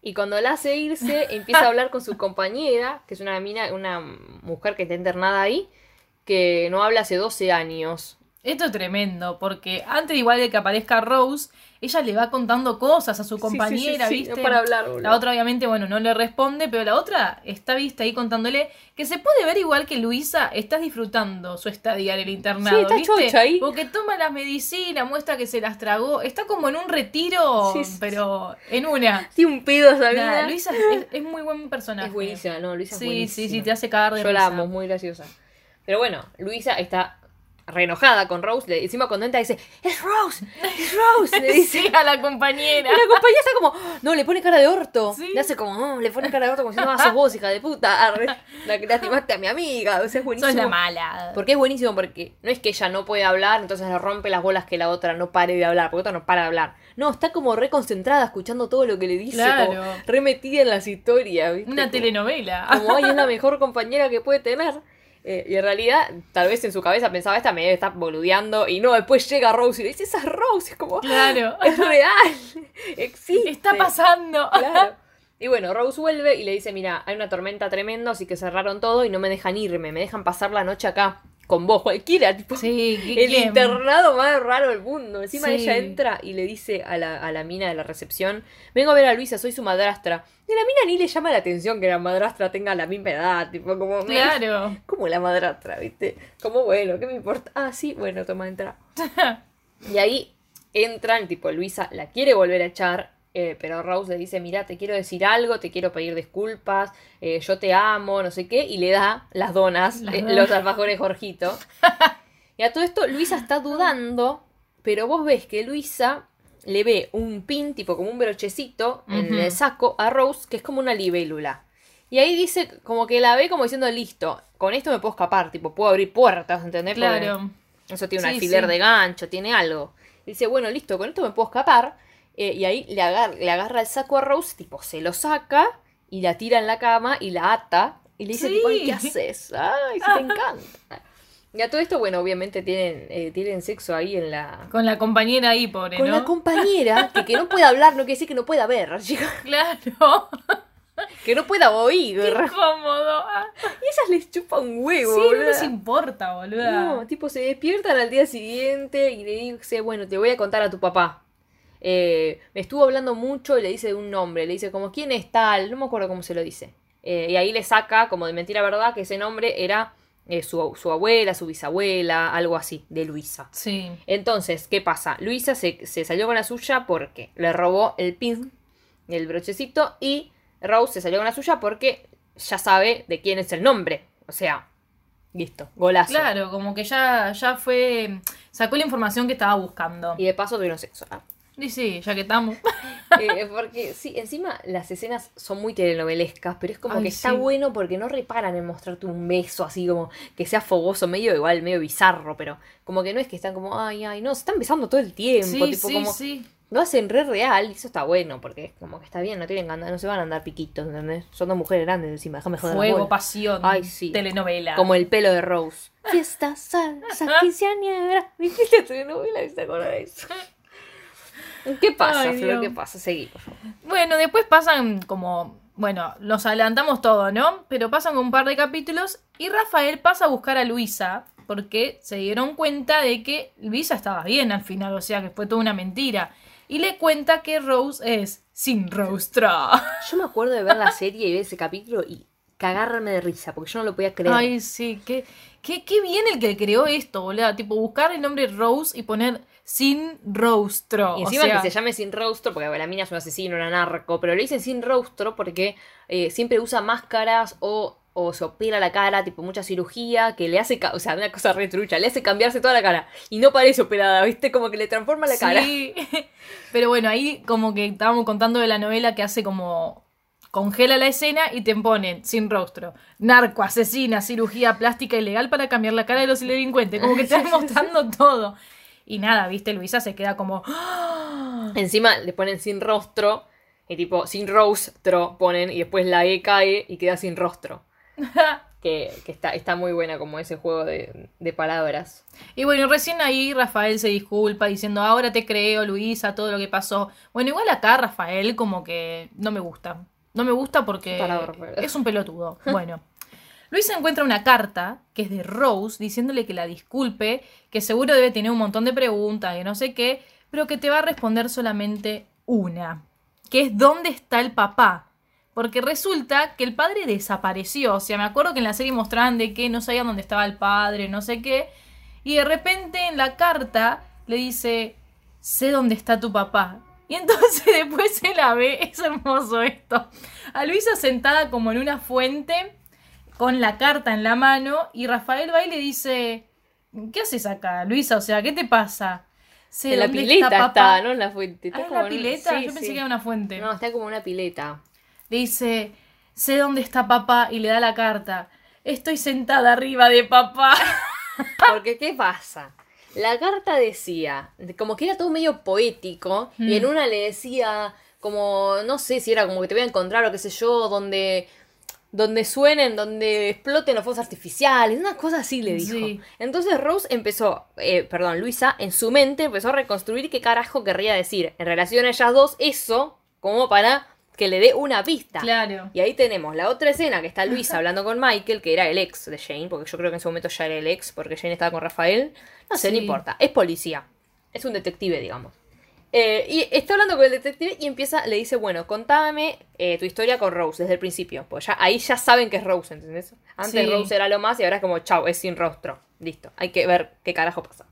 Y cuando la hace irse, empieza a hablar con su compañera, que es una mina, una mujer que está internada ahí. que no habla hace 12 años. Esto es tremendo, porque antes igual de que aparezca Rose, ella le va contando cosas a su sí, compañera, sí, sí, ¿viste? no para hablar, la otra obviamente, bueno, no le responde, pero la otra está vista ahí contándole que se puede ver igual que Luisa está disfrutando su estadía en el internado, Sí, está ¿viste? chocha ahí. Porque toma las medicinas, muestra que se las tragó, está como en un retiro, Sí, sí, sí. pero en una. Tiene un pedo esa. Luisa es, es muy buen personaje. Es buenísima, no, Luisa es Sí, buenísima. sí, sí, te hace cagar de Yo la risa. amo, es muy graciosa. Pero bueno, Luisa está re enojada con Rose. Le, encima contenta dice, ¡Es Rose! ¡Es Rose! Le dice. Sí, a la compañera. Y la compañera está como, no, le pone cara de orto. Sí. Le hace como, no, le pone cara de orto como si no, sos vos, hija de puta. Arre, la que lastimaste a mi amiga. O sea, es buenísimo. Sos la mala. Porque es buenísimo porque no es que ella no puede hablar, entonces le rompe las bolas que la otra no pare de hablar, porque otra no para de hablar. No, está como re concentrada escuchando todo lo que le dice, Claro. como re metida en las historias, ¿viste? Una telenovela. Como, ay, es la mejor compañera que puede tener. Eh, y en realidad, tal vez en su cabeza pensaba, esta me debe estar boludeando. Y no, después llega Rose y le dice, esa es Rose. Es como, Claro. es real. Existe. Está pasando. Claro. Y bueno, Rose vuelve y le dice, mira, hay una tormenta tremenda, así que cerraron todo y no me dejan irme, me dejan pasar la noche acá con vos, cualquiera, tipo, Sí, ¿qué- el quién? internado más raro del mundo. Encima Sí. ella entra y le dice a la, a la mina de la recepción, vengo a ver a Luisa, soy su madrastra. Y a la mina ni le llama la atención que la madrastra tenga la misma edad, tipo como... Claro. Como la madrastra, ¿viste? Como bueno, ¿qué me importa? Ah, sí, bueno, toma, entra. Y ahí entran, tipo, Luisa la quiere volver a echar, eh, pero Rose le dice, mira, te quiero decir algo, te quiero pedir disculpas, eh, yo te amo, no sé qué, y le da las donas, Las eh, donas. los alfajores Jorgito. y a todo esto Luisa está dudando, pero vos ves que Luisa le ve un pin, tipo como un brochecito, en el saco a Rose, que es como una libélula. Y ahí dice, como que la ve como diciendo, listo, con esto me puedo escapar, tipo, puedo abrir puertas, ¿entendés? Porque- Claro. eso tiene un Sí, alfiler sí. de gancho, tiene algo. Y dice, bueno, listo, con esto me puedo escapar. Eh, y ahí le agarra, le agarra el saco a Rose, tipo, se lo saca y la tira en la cama y la ata. Y le dice, Sí. tipo, ay, ¿qué haces? Ay, si te encanta. Y a todo esto, bueno, obviamente tienen, eh, tienen sexo ahí en la... Con la compañera ahí, pobre, Con ¿no? la compañera, que, que no puede hablar, no quiere decir que no pueda ver, chica, Claro. que no pueda oír. Qué cómodo. Ah, Y ellas les chupa un huevo, Sí, no les importa, boluda. No, tipo, se despiertan al día siguiente y le dice, bueno, te voy a contar a tu papá. Eh, me estuvo hablando mucho y le dice un nombre, le dice como, ¿quién es tal? No me acuerdo cómo se lo dice. Eh, y ahí le saca, como de mentira verdad, que ese nombre era eh, su, su abuela, su bisabuela, algo así, de Luisa. Sí. Entonces, ¿qué pasa? Luisa se, se salió con la suya porque le robó el pin, el brochecito, y Rose se salió con la suya porque ya sabe de quién es el nombre. O sea, listo, golazo. Claro, como que ya, ya fue. Sacó la información que estaba buscando. Y de paso tuvieron sexo. ¿no? Y sí, ya que estamos. Eh, porque sí, encima las escenas son muy telenovelescas, pero es como Ay, que está sí. bueno porque no reparan en mostrarte un beso así como que sea fogoso, medio igual, medio bizarro, pero como que no es que están como, ay, ay, no, se están besando todo el tiempo, Sí, tipo sí, como sí. lo hacen re real y eso está bueno porque es como que está bien, no tienen andar, no se van a andar piquitos, ¿entendés? Son dos mujeres grandes encima, déjame joder. Fuego, pasión. Ay, sí. Telenovela. Como el pelo de Rose. Fiesta, salsa, quinceañera. ¿Viste telenovela? ¿Te acuerdas de eso? ¿Qué pasa, Ay, Flor? ¿Qué pasa? Seguimos. Bueno, después pasan como. Bueno, los adelantamos todo, ¿no? Pero pasan un par de capítulos y Rafael pasa a buscar a Luisa porque se dieron cuenta de que Luisa estaba bien al final, o sea que fue toda una mentira. Y le cuenta que Rose es sin rostro. Yo me acuerdo de ver la serie y ver ese capítulo y cagarme de risa, porque yo no lo podía creer. Ay, sí, qué, qué, qué bien el que creó esto, boludo. Tipo, buscar el nombre Rose y poner sin rostro. y o encima sea, que se llame sin rostro, porque la mina es un asesino, una narco, pero le dicen sin rostro porque eh, siempre usa máscaras o, o se opera la cara, tipo mucha cirugía, que le hace, o sea, una cosa re trucha, le hace cambiarse toda la cara y no parece operada, ¿viste? Como que le transforma la cara. Sí, pero bueno, ahí como que estábamos contando de la novela que hace como congela la escena y te ponen sin rostro, narco, asesina, cirugía plástica ilegal para cambiar la cara de los delincuentes, como que te están mostrando todo. Y nada, viste, Luisa se queda como ¡Ah! Encima le ponen sin rostro, y tipo sin rostro ponen, y después la E cae y queda sin rostro. Que, que está, está muy buena como ese juego de, de palabras. Y bueno, recién ahí Rafael se disculpa diciendo, ahora te creo, Luisa, todo lo que pasó. Bueno, igual acá Rafael como que no me gusta. No me gusta porque es un pelotudo. Bueno. Luisa encuentra una carta que es de Rose diciéndole que la disculpe, que seguro debe tener un montón de preguntas y no sé qué, pero que te va a responder solamente una, que es ¿dónde está el papá? Porque resulta que el padre desapareció. O sea, me acuerdo que en la serie mostraban de que no sabían dónde estaba el padre, no sé qué. Y de repente en la carta le dice, sé dónde está tu papá. Y entonces después se la ve, es hermoso esto. A Luisa sentada como en una fuente, con la carta en la mano, y Rafael va y le dice, ¿qué haces acá, Luisa? O sea, ¿qué te pasa? En la pileta papá". está, ¿no? En la fuente. Está Ah, ¿en como la pileta? sí, Yo pensé sí. que era una fuente. No, está como una pileta. Le dice, sé dónde está papá y le da la carta. Estoy sentada arriba de papá. Porque, ¿qué pasa? La carta decía, como que era todo medio poético, y Mm. en una le decía, como, no sé si era como que te voy a encontrar o qué sé yo, donde, donde suenen, donde exploten los fuegos artificiales, una cosa así le dijo. Sí. Entonces Rose empezó, eh, perdón, Luisa, en su mente empezó a reconstruir qué carajo querría decir en relación a ellas dos, eso, como para que le dé una pista. Claro. Y ahí tenemos la otra escena que está Luisa hablando con Michael, que era el ex de Jane, porque yo creo que en ese momento ya era el ex, porque Jane estaba con Rafael. No sé, no importa. Es policía. Es un detective, digamos. Eh, y está hablando con el detective y empieza, le dice, bueno, contame eh, tu historia con Rose desde el principio. Pues ya, ahí ya saben que es Rose, ¿entendés? Antes Sí. Rose era lo más y ahora es como, chau, es sin rostro. Listo. Hay que ver qué carajo pasa.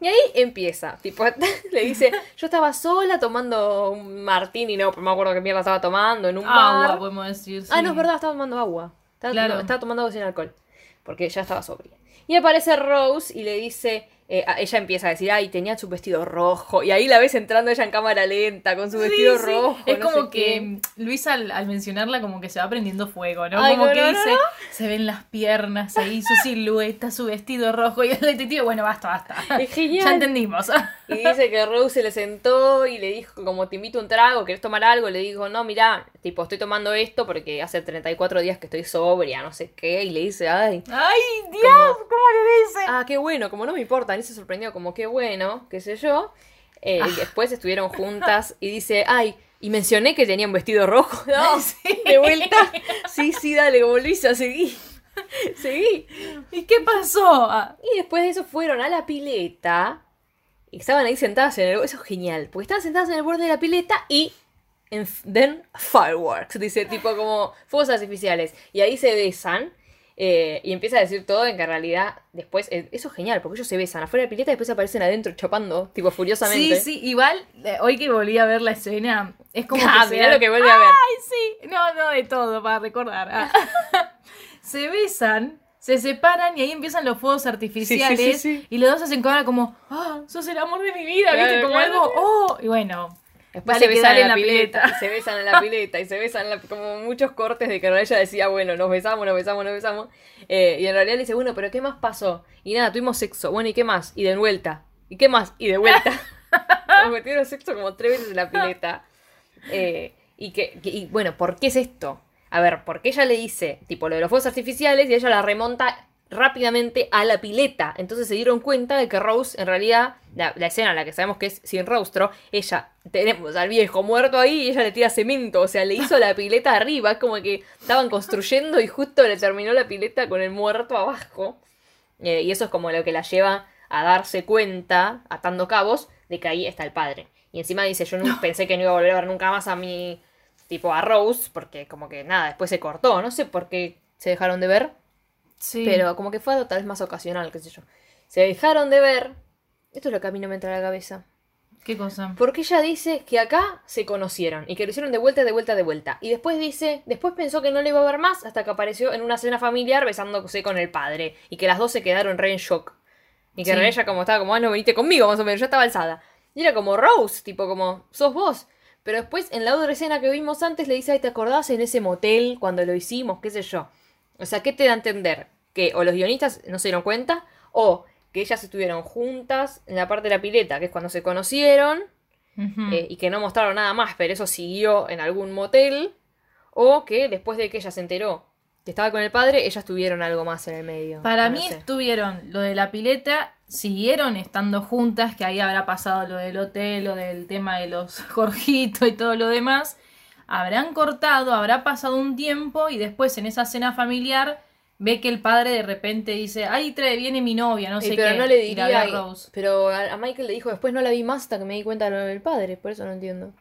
Y ahí empieza, tipo, le dice, yo estaba sola tomando un martini, no, no me acuerdo qué mierda estaba tomando, en un bar. Agua, podemos decir. Ah, sí. no, es verdad, estaba tomando agua. Estaba, Claro. no, estaba tomando agua sin alcohol. Porque ya estaba sobria. Y aparece Rose y le dice. Eh, ella empieza a decir, ay, tenía su vestido rojo. Y ahí la ves entrando ella en cámara lenta con su Sí, vestido sí. rojo. Es no como que qué. Luisa al, al mencionarla como que se va prendiendo fuego, ¿no? Ay, como no, que no, dice, se ven las piernas ahí, su silueta, su vestido rojo y el detective, bueno, basta, basta. Es genial. Ya entendimos. Y dice que Rose se le sentó y le dijo, como te invito a un trago, ¿querés tomar algo? Le dijo, no, mira, tipo, estoy tomando esto porque hace 34 días que estoy sobria, no sé qué. Y le dice, ay, Ay, Dios, ¿cómo le dice? ah, qué bueno, como no me importa. Se sorprendió, como qué bueno, qué sé yo. Eh, Ah. y después estuvieron juntas y dice, ay, y mencioné que tenía un vestido rojo. No, Sí. de vuelta. Sí, sí, dale, como Luisa, seguí. Seguí. ¿Y qué pasó? Ah, Y después de eso fueron a la pileta. Y estaban ahí sentadas en el... Eso es genial. Porque estaban sentadas en el borde de la pileta y... En, then fireworks. Dice tipo como fuegos artificiales. Y ahí se besan. Eh, y empieza a decir todo en que en realidad después... eh, eso es genial. Porque ellos se besan afuera de la pileta y después aparecen adentro chapando. Tipo furiosamente. Sí, sí, igual, eh, hoy que volví a ver la escena, es como Ah, que mirá lo que vuelve a ver. Ay, sí, no, no, de todo, para recordar. Ah. se besan, se separan y ahí empiezan los fuegos artificiales Sí, sí, sí, sí. y los dos hacen cara como, ah, sos el amor de mi vida, Claro, ¿viste? Como claro. algo, oh, y bueno. Después se besan en la, pileta, y se besan en la pileta, y se besan en la- como muchos cortes de que ella decía, bueno, nos besamos, nos besamos, nos besamos. Eh, y en realidad le dice, bueno, pero ¿qué más pasó? Y nada, tuvimos sexo. Bueno, ¿y qué más? Y de vuelta. ¿Y qué más? Y de vuelta. Como que tuvieron sexo como tres veces en la pileta. Eh, y que, que- y bueno, ¿por qué es esto? A ver, porque ella le dice, tipo, lo de los fuegos artificiales y ella la remonta rápidamente a la pileta. Entonces se dieron cuenta de que Rose, en realidad, la, la escena en la que sabemos que es sin rostro, ella, tenemos al viejo muerto ahí y ella le tira cemento, o sea, le hizo la pileta arriba, es como que estaban construyendo y justo le terminó la pileta con el muerto abajo. Eh, y eso es como lo que la lleva a darse cuenta, atando cabos, de que ahí está el padre. Y encima dice, yo no pensé que no iba a volver a ver nunca más a mi, tipo a Rose, porque como que nada, después se cortó, no sé por qué se dejaron de ver, Sí. pero como que fue algo tal vez más ocasional, qué sé yo. Se dejaron de ver, esto es lo que a mí no me entra a la cabeza, ¿Qué cosa? porque ella dice que acá se conocieron y que lo hicieron de vuelta, de vuelta, de vuelta. Y después dice, después pensó que no le iba a ver más hasta que apareció en una cena familiar besándose con el padre. Y que las dos se quedaron re en shock. Y que Sí. ella como estaba como, ah, no, veniste conmigo más o menos, yo estaba alzada. Y era como Rose, tipo como, sos vos. Pero después en la otra escena que vimos antes le dice, ay, ¿te acordás en ese motel cuando lo hicimos? ¿Qué sé yo? O sea, ¿qué te da a entender? Que o los guionistas no se dieron cuenta, o que ellas estuvieron juntas en la parte de la pileta, que es cuando se conocieron, eh, y que no mostraron nada más, pero eso siguió en algún motel, o que después de que ella se enteró que estaba con el padre, ellas tuvieron algo más en el medio. Para No mí sé. estuvieron lo de la pileta, siguieron estando juntas, que ahí habrá pasado lo del hotel, lo del tema de los Jorgito y todo lo demás. Habrán cortado, habrá pasado un tiempo y después en esa cena familiar ve que el padre de repente dice, ay, trae, viene mi novia, no sé pero qué. no le y la ve a diría. Rose. Pero a, Michael le dijo, después no la vi más hasta que me di cuenta de lo del padre. Por eso no entiendo.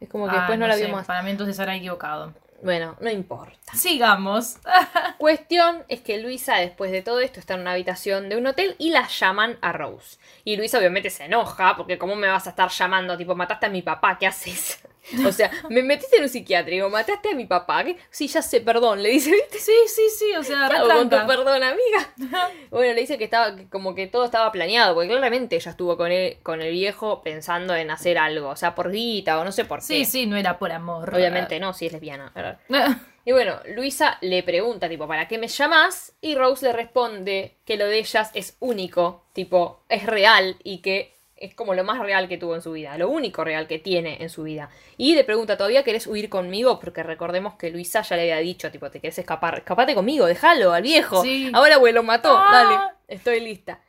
Es como que Ah, después no, la sé, vio más. Para mí entonces se habrá equivocado. Bueno, no importa. Sigamos. Cuestión es que Luisa, después de todo esto, está en una habitación de un hotel y la llaman a Rose. Y Luisa obviamente se enoja, porque ¿cómo me vas a estar llamando? Tipo, mataste a mi papá, ¿qué haces? O sea, me metiste en un psiquiátrico, mataste a mi papá. ¿qué? Sí, ya sé, perdón, le dice, ¿viste? sí, sí, sí, o sea, ¿Qué hago con tu perdón, amiga? Bueno, le dice que estaba, que como que todo estaba planeado, porque claramente ella estuvo con él, con el viejo pensando en hacer algo, o sea, por guita o no sé por qué. Sí, sí, no era por amor. Obviamente no, si es lesbiana. ¿verdad? Y bueno, Luisa le pregunta, tipo, ¿para qué me llamas? Y Rose le responde que lo de ellas es único, tipo, es real y que es como lo más real que tuvo en su vida, lo único real que tiene en su vida. Y le pregunta, ¿todavía querés huir conmigo? Porque recordemos que Luisa ya le había dicho, tipo, ¿te querés escapar? Escapate conmigo, déjalo al viejo. Sí. Ahora, güey, lo mató, Ah. dale, estoy lista.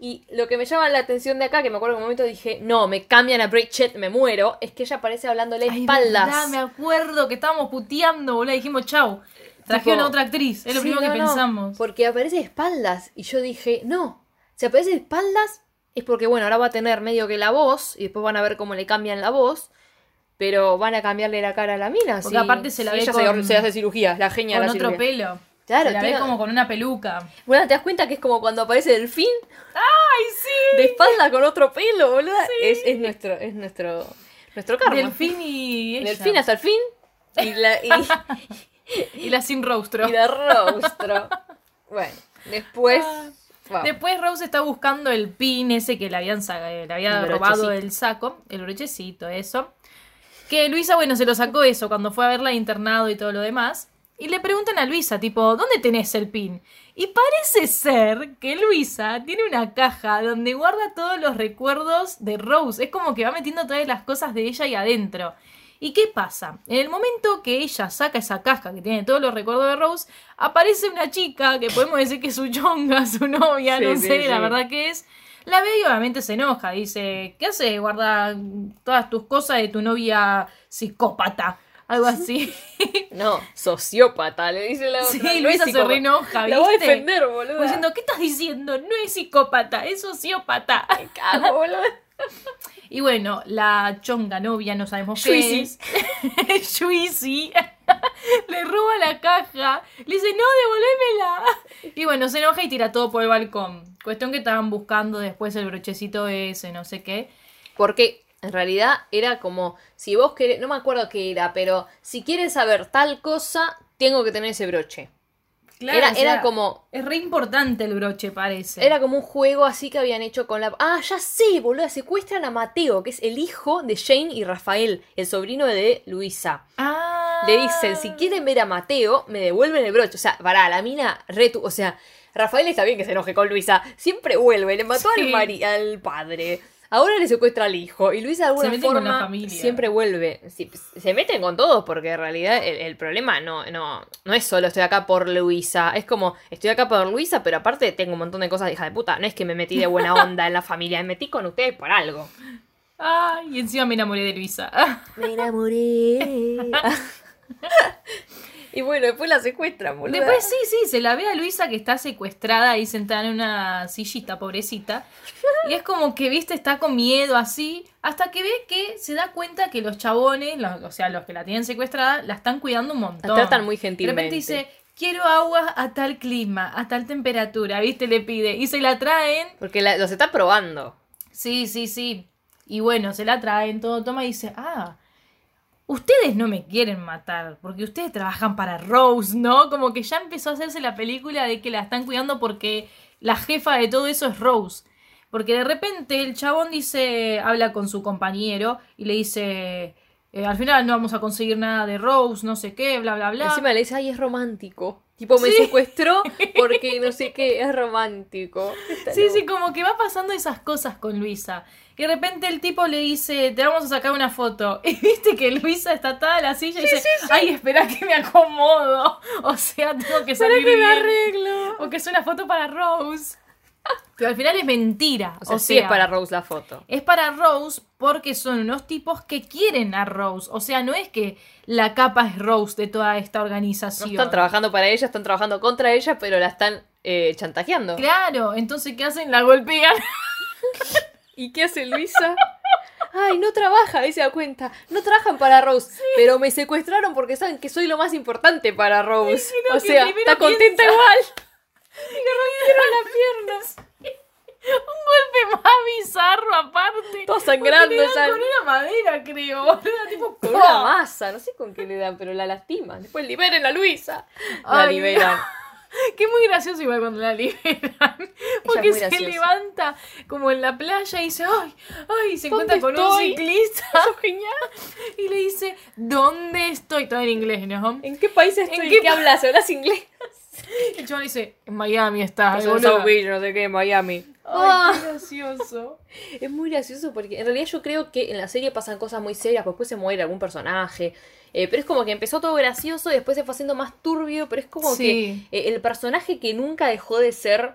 Y lo que me llama la atención de acá, que me acuerdo en un momento dije, no, me cambian a Bridget, me muero, es que ella aparece hablándole Ay, espaldas. verdad, me acuerdo que estábamos puteando, boludo. Dijimos, chau. Trajeron a otra actriz. Es lo Sí, primero no, que no, pensamos. Porque aparece de espaldas. Y yo dije, no. Si aparece de espaldas, es porque, bueno, ahora va a tener medio que la voz. Y después van a ver cómo le cambian la voz. Pero van a cambiarle la cara a la mina. Porque sí. aparte se la Sí, ve ella con- se, hace cirugía, la genia Con de la otro cirugía. pelo. Claro, Se la ve como con una peluca. Bueno, ¿te das cuenta que es como cuando aparece Delfín? ¡Ay, sí! De espalda con otro pelo, boludo. Es, es nuestro, es nuestro, nuestro karma. Delfín y ella. Delfín hasta el fin. Y la, y, Y la sin rostro. y la rostro. Bueno, después. Ah. Después Rose está buscando el pin ese que le habían saca- le había El robado del saco, el brochecito, eso. Que Luisa, bueno, se lo sacó eso cuando fue a verla de internado y todo lo demás. Y le preguntan a Luisa, tipo, ¿dónde tenés el pin? Y parece ser que Luisa tiene una caja donde guarda todos los recuerdos de Rose. Es como que va metiendo todas las cosas de ella ahí adentro. ¿Y qué pasa? En el momento que ella saca esa caja que tiene todos los recuerdos de Rose, aparece una chica que podemos decir que es su chonga, su novia, Sí, no sé, sí. la verdad que es. La ve y obviamente se enoja. Dice, ¿qué hace? Guarda todas tus cosas de tu novia psicópata. Algo así. No, sociópata, le dice la otra. Sí, no Luisa se reenoja, La voy a defender, boludo. Diciendo, ¿qué estás diciendo? No es psicópata, es sociópata. Cago, boludo. Y bueno, la chonga novia, no sabemos qué es. Juicy. Le roba la caja. Le dice, no, devolvémela. Y bueno, se enoja y tira todo por el balcón. Cuestión que estaban buscando después el brochecito ese, no sé qué. Porque en realidad era como, si vos querés, no me acuerdo qué era, pero si quieres saber tal cosa, tengo que tener ese broche. Era- era como- Es re importante el broche, parece. Era como un juego así que habían hecho con la... Ah, ya sé, boludo, secuestran a Mateo, que es el hijo de Jane y Rafael, el sobrino de Luisa. Ah. Le dicen, si quieren ver a Mateo, me devuelven el broche. O sea, pará, la mina retu... O sea, Rafael está bien que se enoje con Luisa. Siempre vuelve, le mató Sí. al, mari- al padre. Ahora le secuestra al hijo. Y Luisa de alguna Se meten con forma la familia. siempre vuelve. Sí, se meten con todos porque en realidad el, el problema no, no, no es solo estoy acá por Luisa. Es como, estoy acá por Luisa, pero aparte tengo un montón de cosas de hija de puta. No es que me metí de buena onda en la familia, me metí con ustedes por algo. Ay, y encima me enamoré de Luisa. Me enamoré. y bueno, después la secuestran, boludo. Después sí, sí, se la ve a Luisa que está secuestrada ahí sentada en una sillita, pobrecita. Y es como que, viste, está con miedo así, hasta que ve que se da cuenta que los chabones, los- o sea, los que la tienen secuestrada, la están cuidando un montón. La tratan muy De gentilmente. repente dice, quiero agua a tal clima, a tal temperatura, viste, le pide. Y se la traen. Porque la- los está probando. Sí, sí, sí. Y bueno, se la traen, todo toma y dice, ah, ustedes no me quieren matar, porque ustedes trabajan para Rose, ¿no? Como que ya empezó a hacerse la película de que la están cuidando porque la jefa de todo eso es Rose. Porque de repente el chabón dice, habla con su compañero y le dice, eh, al final no vamos a conseguir nada de Rose, no sé qué, bla, bla, bla. Encima le dice, ay, es romántico. Tipo, me Sí. secuestró porque no sé qué, es romántico. Está Sí, loco. sí, como que va pasando esas cosas con Luisa. Y de repente el tipo le dice, te vamos a sacar una foto. Y viste que Luisa está atada a la silla y dice, ay, espera que me acomodo. O sea, tengo que salir que me arreglo. O que es una foto para Rose. Pero al final es mentira. O sea, sí es para Rose la foto. es para Rose porque son unos tipos que quieren a Rose. O sea, no es que la capa es Rose de toda esta No organización. están trabajando para ella, están trabajando contra ella, pero la están eh, chantajeando. Claro, entonces ¿qué hacen? La golpean. ¿Y qué hace Luisa? Ay, no trabaja, ahí se da cuenta. No trabajan para Rose, pero me secuestraron porque saben que soy lo más importante para Rose. o sea, está contenta piensa. igual. Me rompieron las piernas. Un golpe más bizarro aparte. Todo sangrando le dan. Con una madera, creo. boludo, tipo, Con una masa, no sé con qué le dan, pero la lastiman. Después liberen a Luisa. La Ay, liberan. Que es muy gracioso igual cuando la liberan. Porque se graciosa. levanta como en la playa y dice, ay, ay, y se ¿Dónde encuentra con un ciclista Eso es genial. y le dice, ¿dónde estoy? Todo en inglés, ¿no? ¿En qué país estoy? ¿En ¿En qué qué, hablas? ¿Hablas inglés? El chaval dice, en Miami está. Eso en South Beach, no sé qué, en Miami. Ay, qué gracioso. Es muy gracioso porque en realidad yo creo que en la serie pasan cosas muy serias, pues después se muere algún personaje. Eh, pero es como que empezó todo gracioso y después se fue haciendo más turbio, pero es como Sí. que eh, el personaje que nunca dejó de ser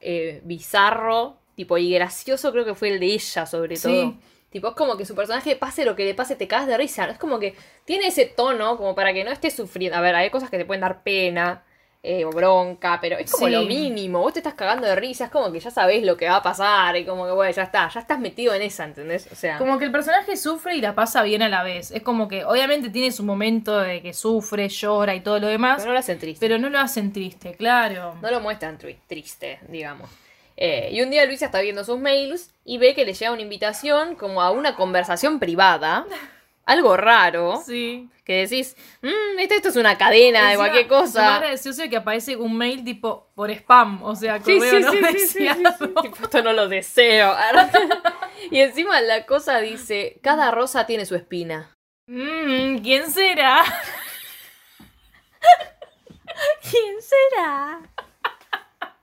eh, bizarro, tipo, y gracioso creo que fue el de ella sobre Sí. todo. Tipo, es como que su personaje, pase lo que le pase, te cagas de risa. Es como que tiene ese tono como para que no estés sufriendo. A ver, hay cosas que te pueden dar pena eh, o bronca, pero es como Sí. lo mínimo. Vos te estás cagando de risa, es como que ya sabés lo que va a pasar y como que, bueno, ya está, ya estás metido en esa, ¿entendés? O sea, Como que el personaje sufre y la pasa bien a la vez. Es como que, obviamente, tiene su momento de que sufre, llora y todo lo demás, pero no lo hacen triste. pero no lo hacen triste, claro. No lo muestran tri- triste, digamos. Eh, y un día Luisa está viendo sus mails y ve que le llega una invitación como a una conversación privada. Algo raro. Sí. Que decís, mmm, esto, esto es una cadena de cualquier Lo más cosa. gracioso que aparece un mail tipo por spam, o sea, correo sí, no sí, sí, sí, sí, deseado. Tipo, esto no lo deseo. y encima la cosa dice, cada rosa tiene su espina. Mm, ¿Quién será? ¿Quién será?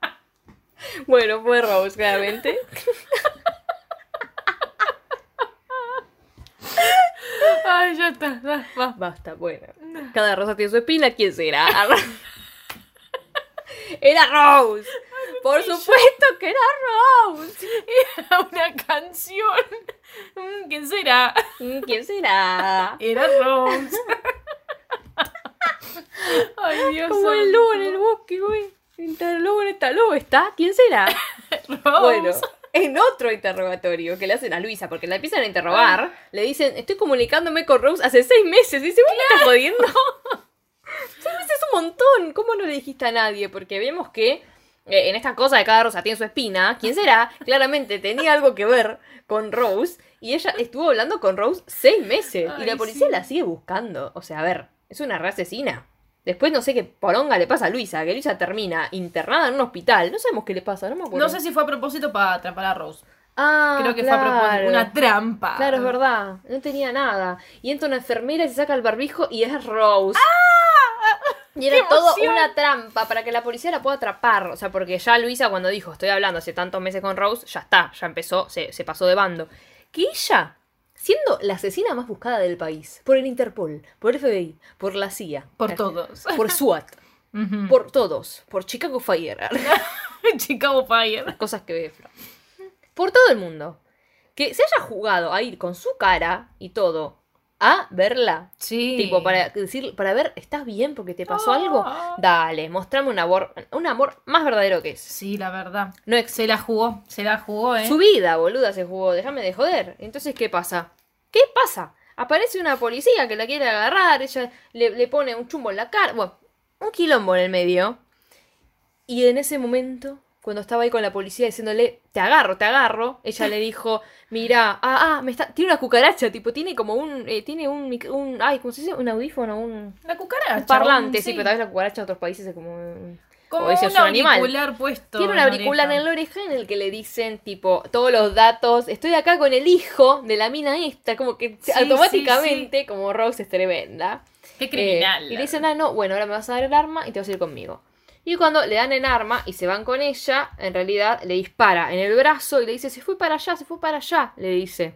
bueno, fue Rose, claramente. Ay, ya está, va. Basta, bueno. Cada rosa tiene su espina, ¿quién será? Era Rose. Por supuesto que era Rose. Era una canción. Mm, ¿Quién será? Mm, ¿Quién será? Era Rose. Ay, Dios Como el santo. lobo en el bosque, güey. El lobo en esta lobo está. ¿Quién será? Rose. Bueno, en otro interrogatorio que le hacen a Luisa, porque la empiezan a interrogar, le dicen, estoy comunicándome con Rose hace seis meses. Dice, ¿vos me estás jodiendo? seis meses es un montón. ¿Cómo no le dijiste a nadie? Porque vemos que eh, en esta cosa de cada rosa tiene su espina. ¿Quién será? Claramente tenía algo que ver con Rose. Y ella estuvo hablando con Rose seis meses. y la policía sí. la sigue buscando. O sea, a ver, es una re asesina. Después no sé qué poronga le pasa a Luisa, que Luisa termina internada en un hospital. No sabemos qué le pasa, no me acuerdo. No sé si fue a propósito para atrapar a Rose. Ah, Creo que fue a propósito. Una trampa. Claro, es verdad. No tenía nada. Y entra una enfermera y se saca el barbijo y es Rose. Y ¡Qué era todo una trampa para que la policía la pueda atrapar. O sea, porque ya Luisa cuando dijo, estoy hablando hace tantos meses con Rose, ya está, ya empezó, se, se pasó de bando. Que ella, siendo la asesina más buscada del país, por el Interpol, por el FBI, por la CIA, Por todos. por SWAT, por todos, por Chicago Fire, Chicago Fire. las cosas que ve. Por todo el mundo. Que se haya jugado a ir con su cara y todo a verla. Sí. Tipo, para decir, para ver, ¿estás bien porque te pasó algo? Ah. Dale, mostrame un amor, un amor más verdadero que es. Sí, la verdad. No Se la jugó, se la jugó, ¿eh? Su vida, boluda, se jugó, déjame de joder. Entonces, ¿qué pasa? ¿Qué pasa? Aparece una policía que la quiere agarrar, ella le, le pone un chumbo en la cara, bueno, un quilombo en el medio. Y en ese momento, cuando estaba ahí con la policía diciéndole, te agarro, te agarro, ella le dijo, mira, ah, ah, me está, tiene una cucaracha, tipo, tiene como un, eh, tiene un, un, ay, ¿cómo se dice? Un audífono, un, La cucaracha. un parlante, un- sí, pero tal vez la cucaracha en otros países es como un... Como o ese un es un animal. puesto. Tiene un auricular en la oreja en el que le dicen, tipo, todos los datos. Estoy acá con el hijo de la mina esta. Como que Sí, automáticamente, como Rose es tremenda. Qué criminal. Eh, y le dicen, ah, no, bueno, ahora me vas a dar el arma y te vas a ir conmigo. Y cuando le dan el arma y se van con ella, en realidad le dispara en el brazo y le dice, se fue para allá, se fue para allá, le dice.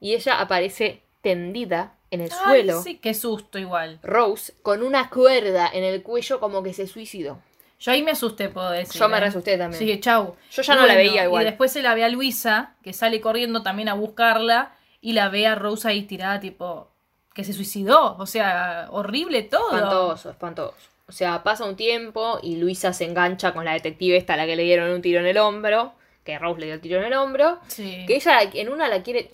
Y ella aparece tendida en el Ay, suelo. sí, qué susto igual. Rose con una cuerda en el cuello como que se suicidó. Yo ahí me asusté, puedo decir. Yo me ¿eh? re asusté también. Sí, chau. Yo ya Y no la veía igual. Y después se la ve a Luisa, que sale corriendo también a buscarla. y la ve a Rose ahí tirada, tipo, que se suicidó. O sea, horrible todo. Espantoso, espantoso. O sea, pasa un tiempo y Luisa se engancha con la detective esta a la que le dieron un tiro en el hombro. Que Rose le dio el tiro en el hombro. Sí. Que ella en una la quiere.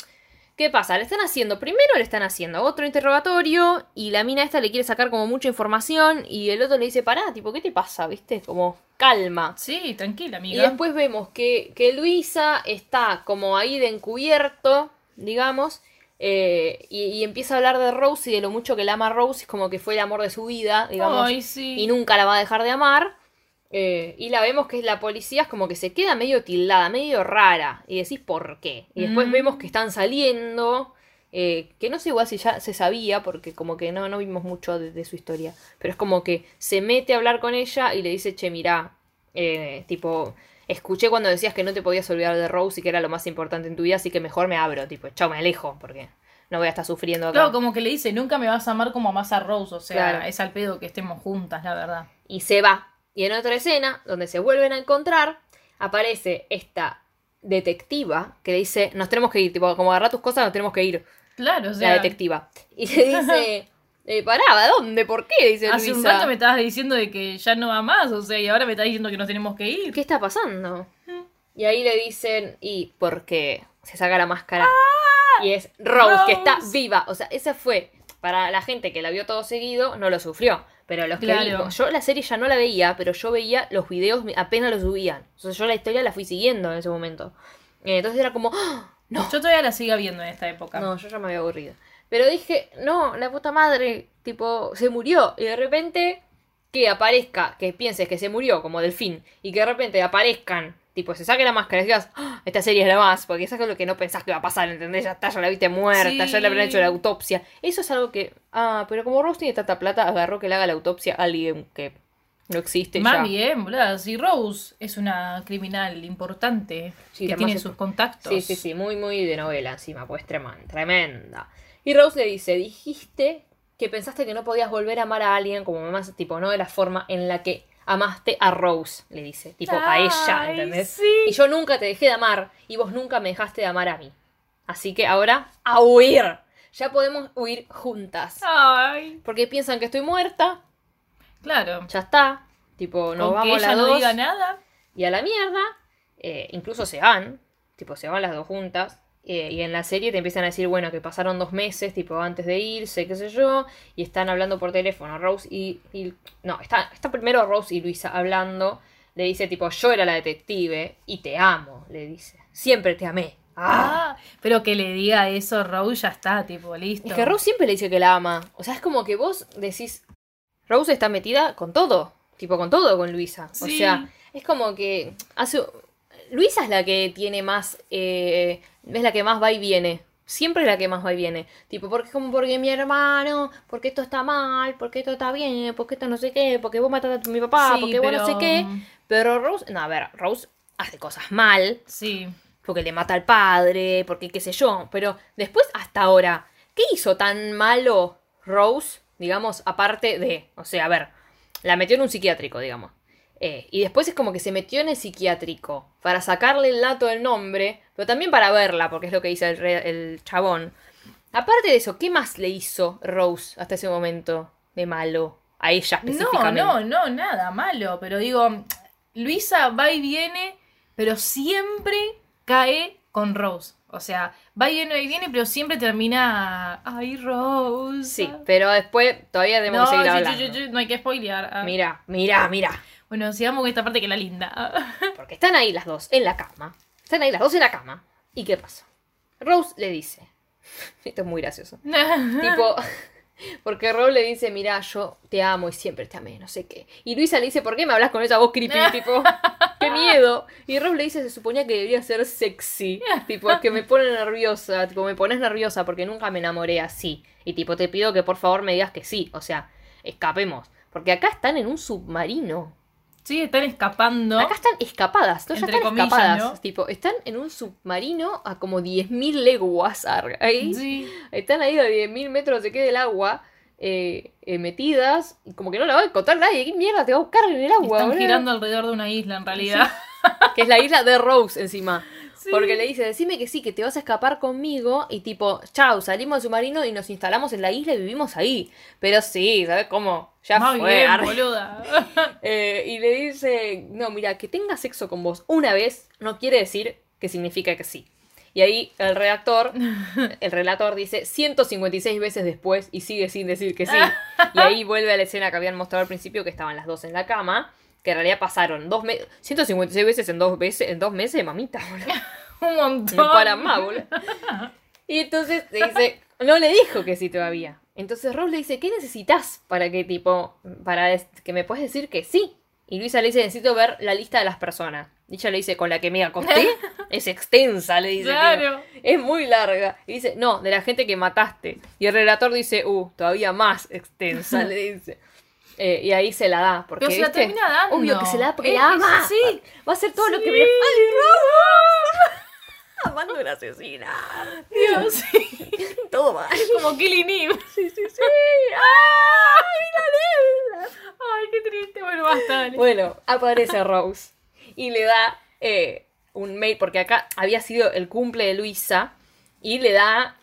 ¿Qué pasa? Le están haciendo, primero le están haciendo otro interrogatorio y la mina esta le quiere sacar como mucha información y el otro le dice, pará, tipo, ¿qué te pasa? ¿Viste? Como, calma. Sí, tranquila, amiga. Y después vemos que, que Luisa está como ahí de encubierto, digamos, eh, y, y empieza a hablar de Rose y de lo mucho que la ama a Rose, como que fue el amor de su vida, digamos, Ay, sí. y nunca la va a dejar de amar. Eh, y la vemos que es la policía, es como que se queda medio tildada, medio rara, y decís por qué. Y después Mm. vemos que están saliendo, eh, que no sé igual si ya se sabía, porque como que no, no vimos mucho de, de su historia, pero es como que se mete a hablar con ella y le dice, che, mirá, eh, tipo, escuché cuando decías que no te podías olvidar de Rose y que era lo más importante en tu vida, así que mejor me abro, tipo, chao, me alejo, porque no voy a estar sufriendo acá. Claro, como que le dice, nunca me vas a amar como amas a Rose. O sea, Claro. es al pedo que estemos juntas, la verdad. y se va. Y en otra escena, donde se vuelven a encontrar, aparece esta detectiva que dice, nos tenemos que ir, tipo, como agarra tus cosas, nos tenemos que ir, Claro, o la sea. detectiva. Y le dice, eh, pará, ¿a dónde? ¿Por qué? Dice Hace un rato me estabas diciendo de que ya no va más, o sea, y ahora me estás diciendo que nos tenemos que ir. ¿Qué está pasando? Y ahí le dicen, y porque se saca la máscara. y es Rose, que está viva. O sea, esa fue, para la gente que la vio todo seguido, no lo sufrió. Pero los que vimos, yo la serie ya no la veía, pero yo veía los videos apenas los subían. Sea, yo la historia la fui siguiendo en ese momento. Eh, Entonces era como, ¡Ah! no, Yo todavía la sigo viendo en esta época. no, yo ya me había aburrido. Pero dije, no, la puta madre, tipo, se murió. Y de repente que aparezca, que pienses que se murió como delfín, y que de repente aparezcan, tipo, se saque la máscara y digas, "Ah, esta serie es la más, porque eso es lo que no pensás que va a pasar, ¿entendés? Ya está, ya la viste muerta, Sí. ya le habrán hecho la autopsia. Eso es algo que, ah, pero como Rose tiene tanta plata, agarró que le haga la autopsia a alguien que no existe Más ya. bien, boludo. Si Rose es una criminal importante Sí, que tiene es- sus contactos. Sí, sí, sí, muy, muy de novela encima, pues treman- tremenda. Y Rose le dice, dijiste que pensaste que no podías volver a amar a alguien como más, tipo, no de la forma en la que amaste a Rose, le dice, tipo, a ella, ¿entendés? sí. Y yo nunca te dejé de amar y vos nunca me dejaste de amar a mí. Así que ahora, a huir. Ya podemos huir juntas. Ay, Porque piensan que estoy muerta, claro. ya está. Tipo, nos vamos ella las no dos diga nada. y a la mierda. eh, incluso se van, tipo, se van las dos juntas. Eh, y en la serie te empiezan a decir, bueno, que pasaron dos meses, tipo, antes de irse, qué sé yo. Y están hablando por teléfono, Rose y. y- no, está, está primero Rose y Luisa hablando. Le dice, tipo, yo era la detective y te amo, le dice. Siempre te amé. Ah. Ah, pero que le diga eso Rose ya está, tipo, listo. Es que Rose siempre le dice que la ama. O sea, es como que vos decís. Rose está metida con todo. Tipo, con todo con Luisa. O Sí. sea, es como que hace. Luisa es la que tiene más. eh, es la que más va y viene. Siempre es la que más va y viene. Tipo, porque es como porque mi hermano, porque esto está mal, porque esto está bien, porque esto no sé qué, porque vos mataste a mi papá, Sí, porque vos no sé qué. Pero Rose. No, a ver, Rose hace cosas mal Sí. porque le mata al padre, porque qué sé yo. Pero después, hasta ahora, ¿qué hizo tan malo Rose, digamos, aparte de, o sea, a ver, la metió en un psiquiátrico, digamos. Eh, y después es como que se metió en el psiquiátrico para sacarle el dato del nombre, pero también para verla, porque es lo que dice el, re- el chabón. Aparte de eso, ¿qué más le hizo Rose hasta ese momento de malo? A ella No, específicamente. no, no, nada malo. Pero digo, Luisa va y viene, pero siempre cae con Rose. O sea, va y viene, va y viene, pero siempre termina. Ay, Rose. Sí, pero después todavía tenemos No, seguir hablando. no hay que spoilear. Ah. Mira, mira, mira. Bueno, sigamos con esta parte que es la linda. Porque están ahí las dos en la cama. Están ahí las dos en la cama. ¿Y qué pasa? Rose le dice. Esto es muy gracioso. tipo. Porque Rose le dice, mira, yo te amo y siempre te amé, no sé qué. Y Luisa le dice, ¿por qué me hablas con esa voz creepy? tipo, qué miedo. Y Rose le dice, se suponía que debería ser sexy. Tipo, es que me pone nerviosa. Tipo, me pones nerviosa porque nunca me enamoré así. Y tipo, te pido que por favor me digas que sí. O sea, escapemos. Porque acá están en un submarino. Sí, están escapando. Acá están escapadas, no ya están comillas, escapadas. ¿no? Tipo, están en un submarino a como 10.000 leguas. Ahí. Sí. Están ahí a 10.000 metros de qué del agua. eh, eh, metidas. Y como que no la va a encontrar nadie. ¿Qué mierda te va a buscar en el agua? Están girando alrededor de una isla, en realidad. Que es la isla de Rose encima. Porque le dice, decime que sí, que te vas a escapar conmigo y tipo, chau, salimos del submarino y nos instalamos en la isla y vivimos ahí. Pero sí, ¿sabes cómo? Ya Muy fue. bien, arre. boluda. Eh, y le dice, no, mira, que tenga sexo con vos una vez no quiere decir que significa que sí. Y ahí el redactor, el relator dice 156 veces después y sigue sin decir que sí. Y ahí vuelve a la escena que habían mostrado al principio, que estaban las dos en la cama, que en realidad pasaron dos meses, 156 veces en dos, veces, en dos meses, mamita, boludo. Un montón. No paran más, boludo. Y entonces le dice, no le dijo que sí todavía. Entonces Rose le dice, ¿qué necesitas para que tipo, para que me puedes decir que sí? Y Luisa le dice, necesito ver la lista de las personas. Y ella le dice, con la que me acosté, es extensa, le dice. Claro. es muy larga. Y dice, no, de la gente que mataste. Y el relator dice, uh, todavía más extensa, le dice. Eh, y ahí se la da. Porque, Pero se la ¿viste? termina dando. Obvio que se la da porque Es la ama. sí. Va a hacer todo lo que me falta. Amando una asesina. Dios, sí. Todo mal. Como Killing Eve. Sí, sí, sí. Ay, qué triste. Bueno, basta, dale. Bueno, aparece Rose y le da eh, un mail, porque acá había sido el cumple de Luisa, y le da,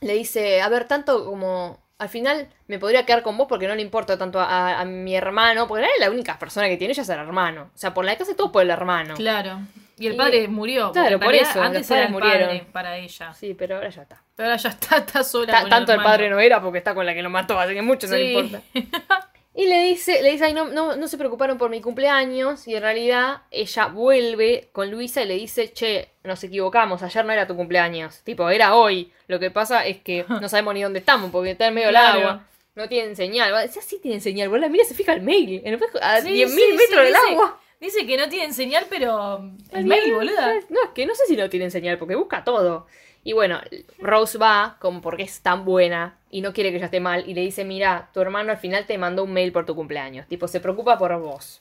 le dice, a ver, tanto como, al final me podría quedar con vos porque no le importa tanto a, a mi hermano, porque era la única persona que tiene ella es el hermano. O sea, por la casa todo por el hermano. Claro. Y el Y- padre murió. Claro, por eso, Antes era el murieron. padre para ella. Sí, pero ahora ya está. Pero ahora ya está, está sola. Ta- con tanto el padre no era porque está con la que lo mató, así que mucho no le Sí. importa. Y le dice, le dice, ay, no, no, no se preocuparon por mi cumpleaños. Y en realidad ella vuelve con Luisa y le dice, che, nos equivocamos, ayer no era tu cumpleaños. Tipo, era hoy. Lo que pasa es que no sabemos ni dónde estamos porque está en medio Claro. del agua. No tienen señal. Va, Sí, sí tienen señal. Boludo, mira, se fija el mail. En el a Sí, 10.000 sí, sí, metros del dice- agua. Dice que no tienen señal, pero el mail, boluda. No, es que no sé si no tienen señal porque busca todo. Y bueno, Rose va como porque es tan buena y no quiere que ella esté mal y le dice, mira, tu hermano al final te mandó un mail por tu cumpleaños. Tipo, se preocupa por vos.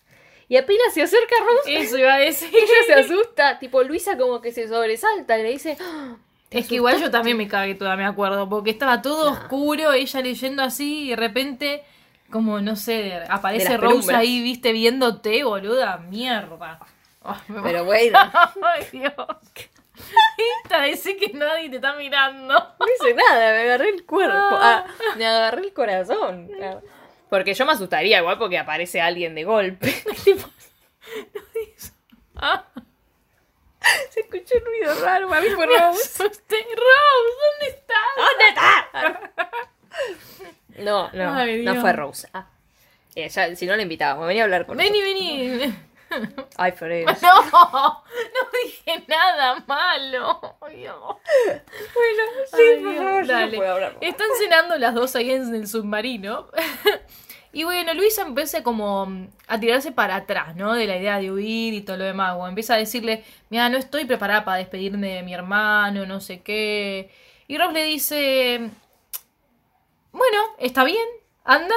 Y apenas se acerca Rose, Eso iba a decir. ella se asusta. Tipo, Luisa como que se sobresalta y le dice, "Ah, ¿te Es que igual yo asustaste?". también me cagué toda, me acuerdo, porque estaba todo oscuro, ella leyendo así, y de repente, como no sé, aparece Rose ahí, viste, viéndote, boluda, mierda. Me Pero bueno, Ay, Dios. Esta decir que nadie te está mirando. no hice nada, me agarré el cuerpo, ah, me agarré el corazón. Porque yo me asustaría igual porque aparece alguien de golpe. Tipo, Ah, se escuchó un ruido raro, a mí fue me Rose. asusté. Rose, ¿dónde estás? ¿Dónde está? No, no, Ay, no fue Rose. Ah. Eh, ya, si no la invitábamos, venía a hablar con Vení, nosotros. vení. Ay, Flores. No, no dije nada malo. Ay. Bueno, sí, Ay, por favor, yo no dale. puedo hablar más. Están cenando las dos ahí en el submarino. y bueno, Luisa empieza como a tirarse para atrás, ¿no? De la idea de huir y todo lo demás. Bueno, empieza a decirle, mira, no estoy preparada para despedirme de mi hermano, no sé qué. Y Rob le dice, bueno, está bien, anda.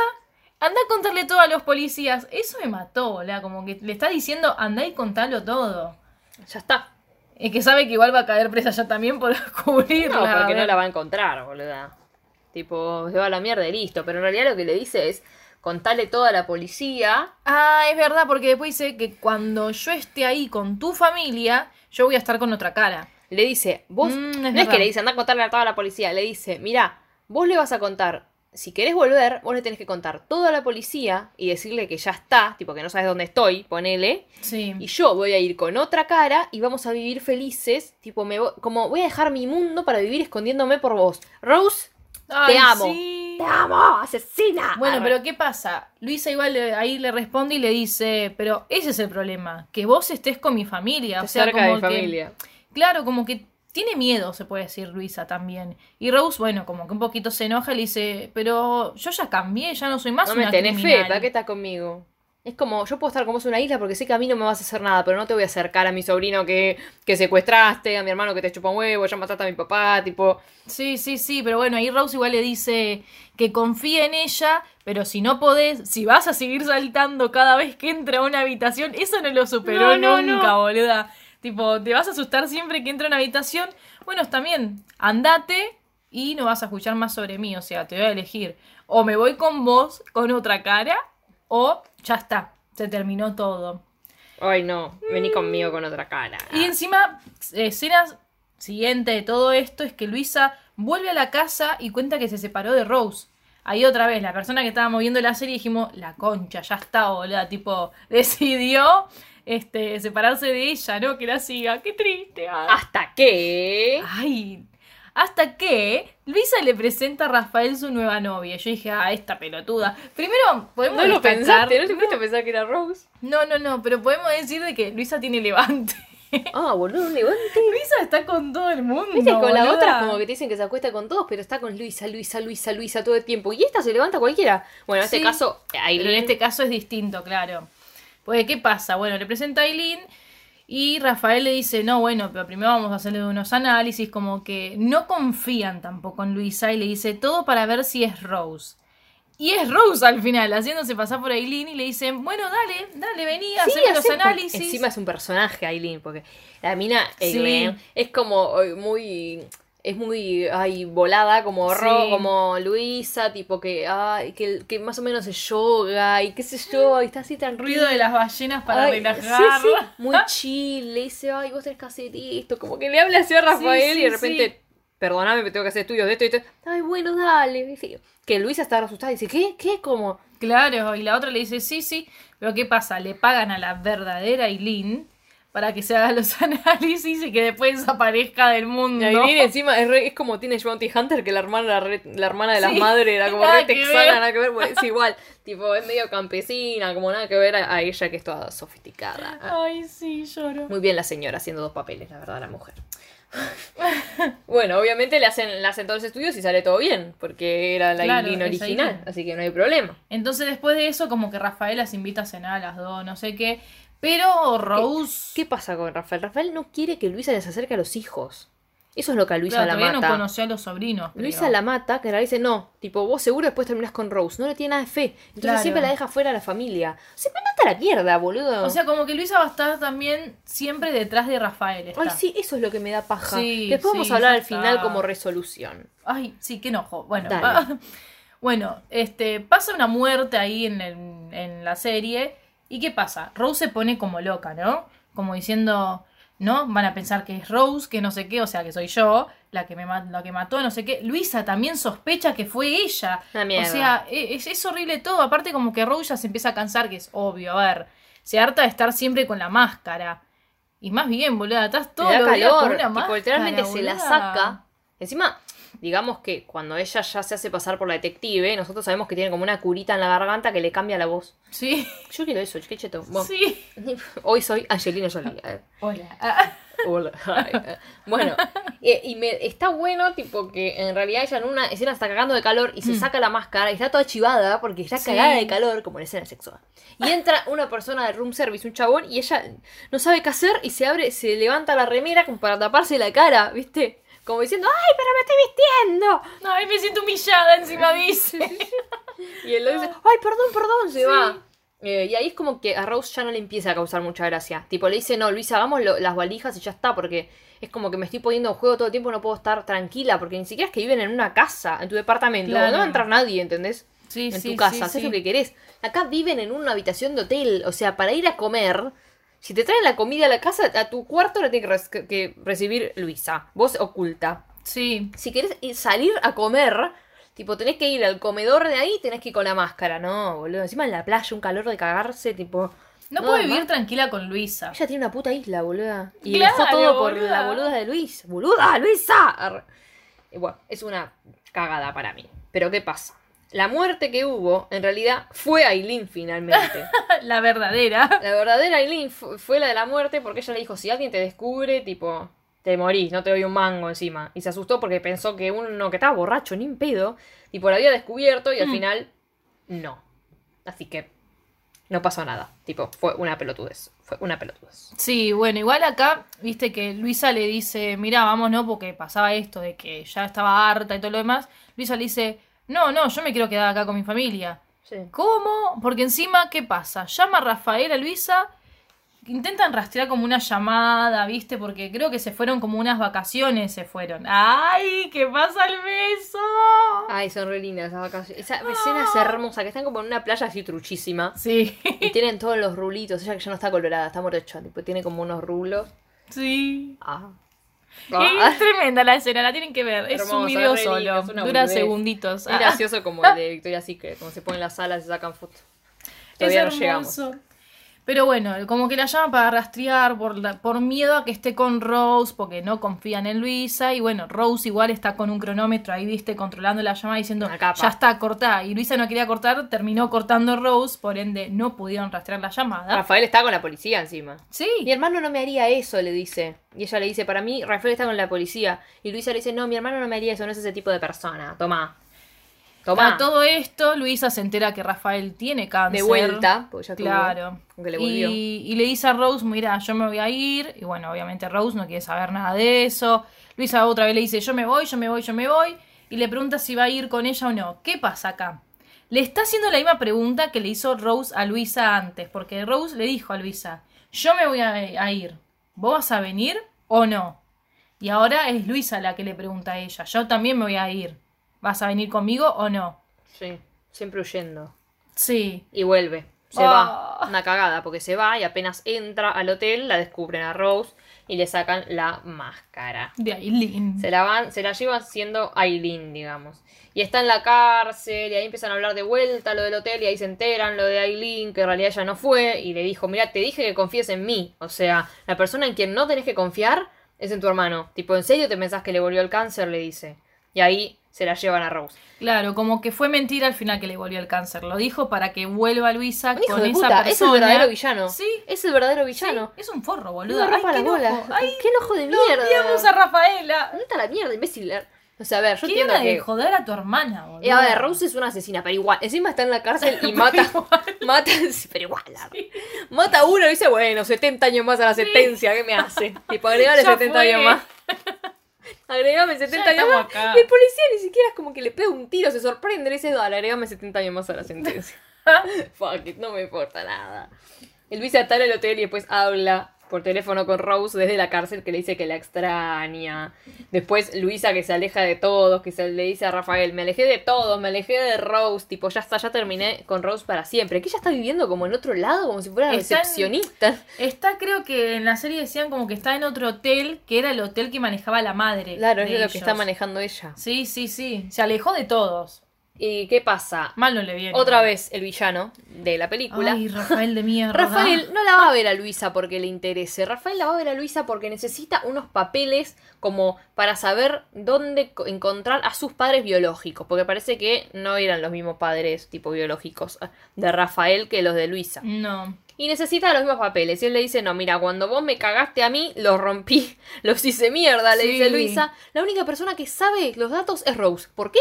Anda a contarle todo a los policías. Eso me mató, boludo. Como que le está diciendo, anda y contalo todo. Ya está. Es que sabe que igual va a caer presa ya también por cubrirla. No, porque no la va a encontrar, boluda. Tipo, se va a la mierda y listo. Pero en realidad lo que le dice es contarle todo a la policía. Ah, es verdad, porque después dice que cuando yo esté ahí con tu familia, yo voy a estar con otra cara. Le dice, vos. Mm, es no es que le dice, anda a contarle a toda la policía. Le dice, mira, vos le vas a contar. Si querés volver, vos le tenés que contar todo a la policía y decirle que ya está, tipo que no sabes dónde estoy, ponele. Sí. Y yo voy a ir con otra cara y vamos a vivir felices. Tipo, me voy- como voy a dejar mi mundo para vivir escondiéndome por vos. Rose, Ay, te amo. sí. te amo, asesina. Bueno, Arre. pero ¿qué pasa? Luisa igual le- ahí le responde y le dice, pero ese es el problema, que vos estés con mi familia. O sea, cerca de como mi que- familia. Claro, como que tiene miedo, se puede decir Luisa también. Y Rose, bueno, como que un poquito se enoja y le dice, pero yo ya cambié, ya no soy más No una me tenés fe, criminal". ¿para qué estás conmigo? Es como, yo puedo estar con vos en una isla porque sé que a mí no me vas a hacer nada, pero no te voy a acercar a mi sobrino que, que secuestraste, a mi hermano que te chupa un huevo, ya mataste a mi papá, tipo... Sí, sí, sí, pero bueno, ahí Rose igual le dice que confía en ella, pero si no podés, si vas a seguir saltando cada vez que entra a una habitación, eso no lo superó No, no, nunca, no. boluda. Tipo, te vas a asustar siempre que entra a una habitación. Bueno, bien, andate y no vas a escuchar más sobre mí, o sea, te voy a elegir. O me voy con vos, con otra cara, o ya está, se terminó todo. Ay, no, vení conmigo con otra cara. Y encima, escena siguiente de todo esto es que Luisa vuelve a la casa y cuenta que se separó de Rose. Ahí otra vez, la persona que estábamos viendo la serie dijimos, la concha, ya está, boluda, tipo, decidió este, separarse de ella, ¿no? Que la siga. Qué triste. ay. ¿Hasta qué? Ay, hasta que Luisa le presenta a Rafael su nueva novia. Yo dije, ah, esta pelotuda. Primero, podemos No lo pensaste, no te fuiste a pensar que era Rose. No, no, no, pero podemos decir de que Luisa tiene levante. Ah, boludo, un levante. Luisa está con todo el mundo. Viste, con la otra como que te dicen que se acuesta con todos, pero está con Luisa, Luisa, Luisa, Luisa todo el tiempo. Y esta se levanta cualquiera. Bueno, en este caso, Pero Aileen. en este caso es distinto, claro. Pues, ¿qué pasa? Bueno, le presenta a Aileen y Rafael le dice, no, bueno, pero primero vamos a hacerle unos análisis, como que no confían tampoco en Luisa y le dice todo para ver si es Rose. Y es Rose al final, haciéndose pasar por Aileen y le dicen, bueno, dale, dale, vení, Sí, haceme los porque análisis. Encima es un personaje, Aileen, porque la mina Sí. Aileen, es como eh, muy. Es muy ay, volada, como Ro, Sí. como Luisa, tipo que, ay, que, que más o menos se yoga y qué sé yo, y está así tan Ruido de las ballenas para Ay, relajar. Sí, sí, muy chill. Le dice, ay, vos tenés que hacer esto. Como que le habla así a Rafael y de repente, perdóname, me tengo que hacer estudios de esto y esto. Ay, bueno, dale. Que Luisa está asustada y dice, ¿qué? ¿Qué? ¿Cómo? Claro, y la otra le dice, sí, sí, pero ¿qué pasa? Le pagan a la verdadera Aileen para que se haga los análisis y que después desaparezca del mundo. Y Aileen encima es, re- es como Teenage Bounty Hunter, que la hermana, la, re- la hermana de las Sí, madres era como re texana, ver. nada que ver. Bueno, es igual, tipo, es medio campesina, como nada que ver a, a ella que es toda sofisticada. Ay, sí, lloro. Muy bien la señora haciendo dos papeles, la verdad, la mujer. bueno, obviamente le hacen, le hacen todos los estudios y sale todo bien, porque era la Claro, original, así que no hay problema. Entonces después de eso, como que Rafael las invita a cenar a las dos, no sé qué. Pero Rose... ¿Qué pasa con Rafael? Rafael no quiere que Luisa les acerque a los hijos. Eso es lo que a Luisa Claro, la todavía mata. no conoció a los sobrinos. creo. Luisa la mata, que le dice, no, tipo, vos seguro después terminás con Rose. No le tiene nada de fe. Entonces Claro. siempre la deja fuera a la familia. Se mata la mierda, boludo. O sea, como que Luisa va a estar también siempre detrás de Rafael. está. Ay, sí, eso es lo que me da paja. Sí, después vamos a hablar al final está. como resolución. Ay, sí, qué enojo. Bueno, Dale. bueno, este, pasa una muerte ahí en, el- en la serie. ¿Y qué pasa? Rose se pone como loca, ¿no? Como diciendo, ¿no? Van a pensar que es Rose, que no sé qué, o sea, que soy yo, la que me la que mató, no sé qué. Luisa también sospecha que fue ella. Mierda. O sea, e- es, es horrible todo. Aparte, como que Rose ya se empieza a cansar, que es obvio, a ver. Se harta de estar siempre con la máscara. Y más bien, boluda, estás todo Le da días con calor. una tipo, máscara, literalmente se la saca. Encima, digamos que cuando ella ya se hace pasar por la detective, nosotros sabemos que tiene como una curita en la garganta que le cambia la voz. Sí, Yo quiero eso, qué cheto. Bueno, sí. Hoy soy Angelina Jolie. Hola. Hola. Eh. Bueno, eh, y me está bueno, tipo, que en realidad ella en una escena está cagando de calor y se saca la máscara y está toda chivada porque está Mm. Sí. cagada de calor, como en escena sexual. Y entra una persona de room service, un chabón, y ella no sabe qué hacer y se abre, se levanta la remera como para taparse la cara, ¿viste? Como diciendo, ¡ay, pero me estoy vistiendo! Ay, me siento humillada encima, dice. Y él le dice, ¡ay, perdón, perdón! Se va. Eh, y ahí es como que a Rose ya no le empieza a causar mucha gracia. Tipo, le dice, no, Luisa, hagamos lo- las valijas y ya está, porque es como que me estoy poniendo en juego todo el tiempo, no puedo estar tranquila, porque ni siquiera es que viven en una casa, en tu departamento, Claro. no va a entrar nadie, ¿entendés? Sí, en sí, tu casa, sí, haces lo que querés. Acá viven en una habitación de hotel, o sea, para ir a comer, si te traen la comida a la casa, a tu cuarto la tiene que, res- que recibir Luisa, vos oculta Sí. si querés ir- salir a comer, tipo, tenés que ir al comedor de ahí, tenés que ir con la máscara. No, boludo. Encima en la playa, un calor de cagarse, tipo. No, puede además, vivir tranquila con Luisa. Ella tiene una puta isla, boluda. Y Claro, dejó todo por la boluda de Luis. ¡Boluda, Luisa! Y bueno, es una cagada para mí. Pero ¿qué pasa? La muerte que hubo, en realidad, fue Aileen finalmente. La verdadera. La verdadera Aileen fu- fue la de la muerte porque ella le dijo, si alguien te descubre, tipo, te morís, no te doy un mango encima. Y se asustó porque pensó que uno que estaba borracho, ni en pedo, tipo, lo había descubierto y al Mm. final, no. Así que, no pasó nada. Tipo, fue una pelotudez. Fue una pelotudez. Sí, bueno, igual acá, viste que Luisa le dice, mira, vamos, no, porque pasaba esto de que ya estaba harta y todo lo demás. Luisa le dice, no, no, yo me quiero quedar acá con mi familia. Sí. ¿Cómo? Porque encima, ¿qué pasa? Llama a Rafael a Luisa intentan rastrear como una llamada, ¿viste? Porque creo que se fueron como unas vacaciones, se fueron. ¡Ay! ¿Qué pasa el beso? Ay, son re lindas esas vacaciones. Esa escena es hermosa, que están como en una playa así truchísima. Sí, Y tienen todos los rulitos. Ella que ya no está colorada, está mordecha. Tipo, tiene como unos rulos. sí. Ah. Ah. Es tremenda la escena, la tienen que ver. Es un video solo, dura segunditos. Es Ah, gracioso como el de Victoria Secret, como se ponen las salas y sacan fotos. Todavía no es llegamos. Pero bueno, como que la llama para rastrear por, la- por miedo a que esté con Rose, porque no confían en Luisa. Y bueno, Rose igual está con un cronómetro ahí, viste, controlando la llamada diciendo, ya está cortada. Y Luisa no quería cortar, terminó cortando Rose, por ende no pudieron rastrear la llamada. Rafael está con la policía encima. Sí, Mi hermano no me haría eso, le dice. Y ella le dice, para mí, Rafael está con la policía. Y Luisa le dice, no, mi hermano no me haría eso, no es ese tipo de persona. Toma. Toma. a todo esto, Luisa se entera que Rafael tiene cáncer. De vuelta, porque ya tuvo, Claro. aunque le volvió. Y, y le dice a Rose, mira, yo me voy a ir. Y bueno, obviamente Rose no quiere saber nada de eso. Luisa otra vez le dice, yo me voy, yo me voy, yo me voy. Y le pregunta si va a ir con ella o no. ¿Qué pasa acá? Le está haciendo la misma pregunta que le hizo Rose a Luisa antes. Porque Rose le dijo a Luisa, yo me voy a, a ir. ¿Vos vas a venir o no? Y ahora es Luisa la que le pregunta a ella, yo también me voy a ir. ¿Vas a venir conmigo o no? Sí, siempre huyendo. Sí. Y vuelve. Se Ah. va. Una cagada, porque se va y apenas entra al hotel, la descubren a Rose y le sacan la máscara. De Aileen. Se la van, se la llevan siendo Aileen, digamos. Y está en la cárcel, y ahí empiezan a hablar de vuelta lo del hotel, y ahí se enteran lo de Aileen, que en realidad ella no fue, y le dijo, mira, te dije que confíes en mí. O sea, la persona en quien no tenés que confiar es en tu hermano. Tipo, ¿en serio te pensás que le volvió el cáncer? Le dice. Y ahí se la llevan a Rose. Claro, como que fue mentira al final que le volvió el cáncer. Lo dijo para que vuelva Luisa hijo con de esa puta, persona. es el verdadero villano. Sí. Es el verdadero Sí, villano. es un forro, No boludo. me Ay, qué enojo. Ay, qué enojo de no mierda. odiamos a Rafaela. ¿Dónde está la mierda, imbécil? O sea, a ver, yo Qué entiendo gana de que... joder a tu hermana, boludo. Eh, a ver, Rose es una asesina, pero igual. Encima está en la cárcel y mata. mata. sí, Pero igual. la- Mata a uno y dice, bueno, 70 años más a la sentencia, ¿qué me hace? Tipo, agregale Ya 70 fue. años más. Agregame 70 años más. acá. El policía ni siquiera es como que le pega un tiro, se sorprende, le dice, dale, agregame 70 años más a la sentencia. Fuck it, no me importa nada. El está en el hotel y después habla por teléfono con Rose desde la cárcel que le dice que la extraña. Después Luisa que se aleja de todos, que se le dice a Rafael, me alejé de todos, me alejé de Rose, tipo, ya está, ya terminé con Rose para siempre. Que ella está viviendo como en otro lado, como si fuera Está en-. Está, creo que en la serie decían como que está en otro hotel, que era el hotel que manejaba la madre. Claro, es lo que está manejando ella. Sí, sí, sí. Se alejó de todos. ¿Y qué pasa? Mal no le viene. Otra vez el villano de la película. Ay, Rafael de mierda. Rafael no la va a ver a Luisa porque le interese. Rafael la va a ver a Luisa porque necesita unos papeles como para saber dónde co- encontrar a sus padres biológicos. Porque parece que no eran los mismos padres tipo biológicos eh, de Rafael que los de Luisa. No. Y necesita los mismos papeles. Y él le dice, no, mira, cuando vos me cagaste a mí, los rompí, los hice mierda, le Sí. dice Luisa. La única persona que sabe los datos es Rose. ¿Por qué?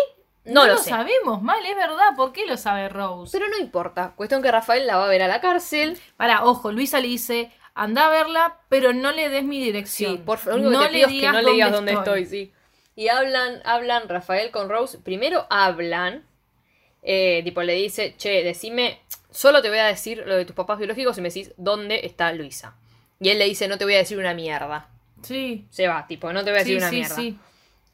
No, lo sé. sabemos, mal, es verdad. ¿Por qué lo sabe Rose? Pero no importa. Cuestión que Rafael la va a ver a la cárcel. Para, ojo, Luisa le dice, anda a verla, pero no le des mi dirección. Sí, por favor, que te pido es que no le digas dónde estoy. sí. Y hablan, hablan Rafael con Rose. Primero hablan. eh, tipo, le dice, che, decime, solo te voy a decir lo de tus papás biológicos y me decís dónde está Luisa. Y él le dice, no te voy a decir una mierda. Sí. Se va, tipo, no te voy a decir Sí, una sí, mierda. sí.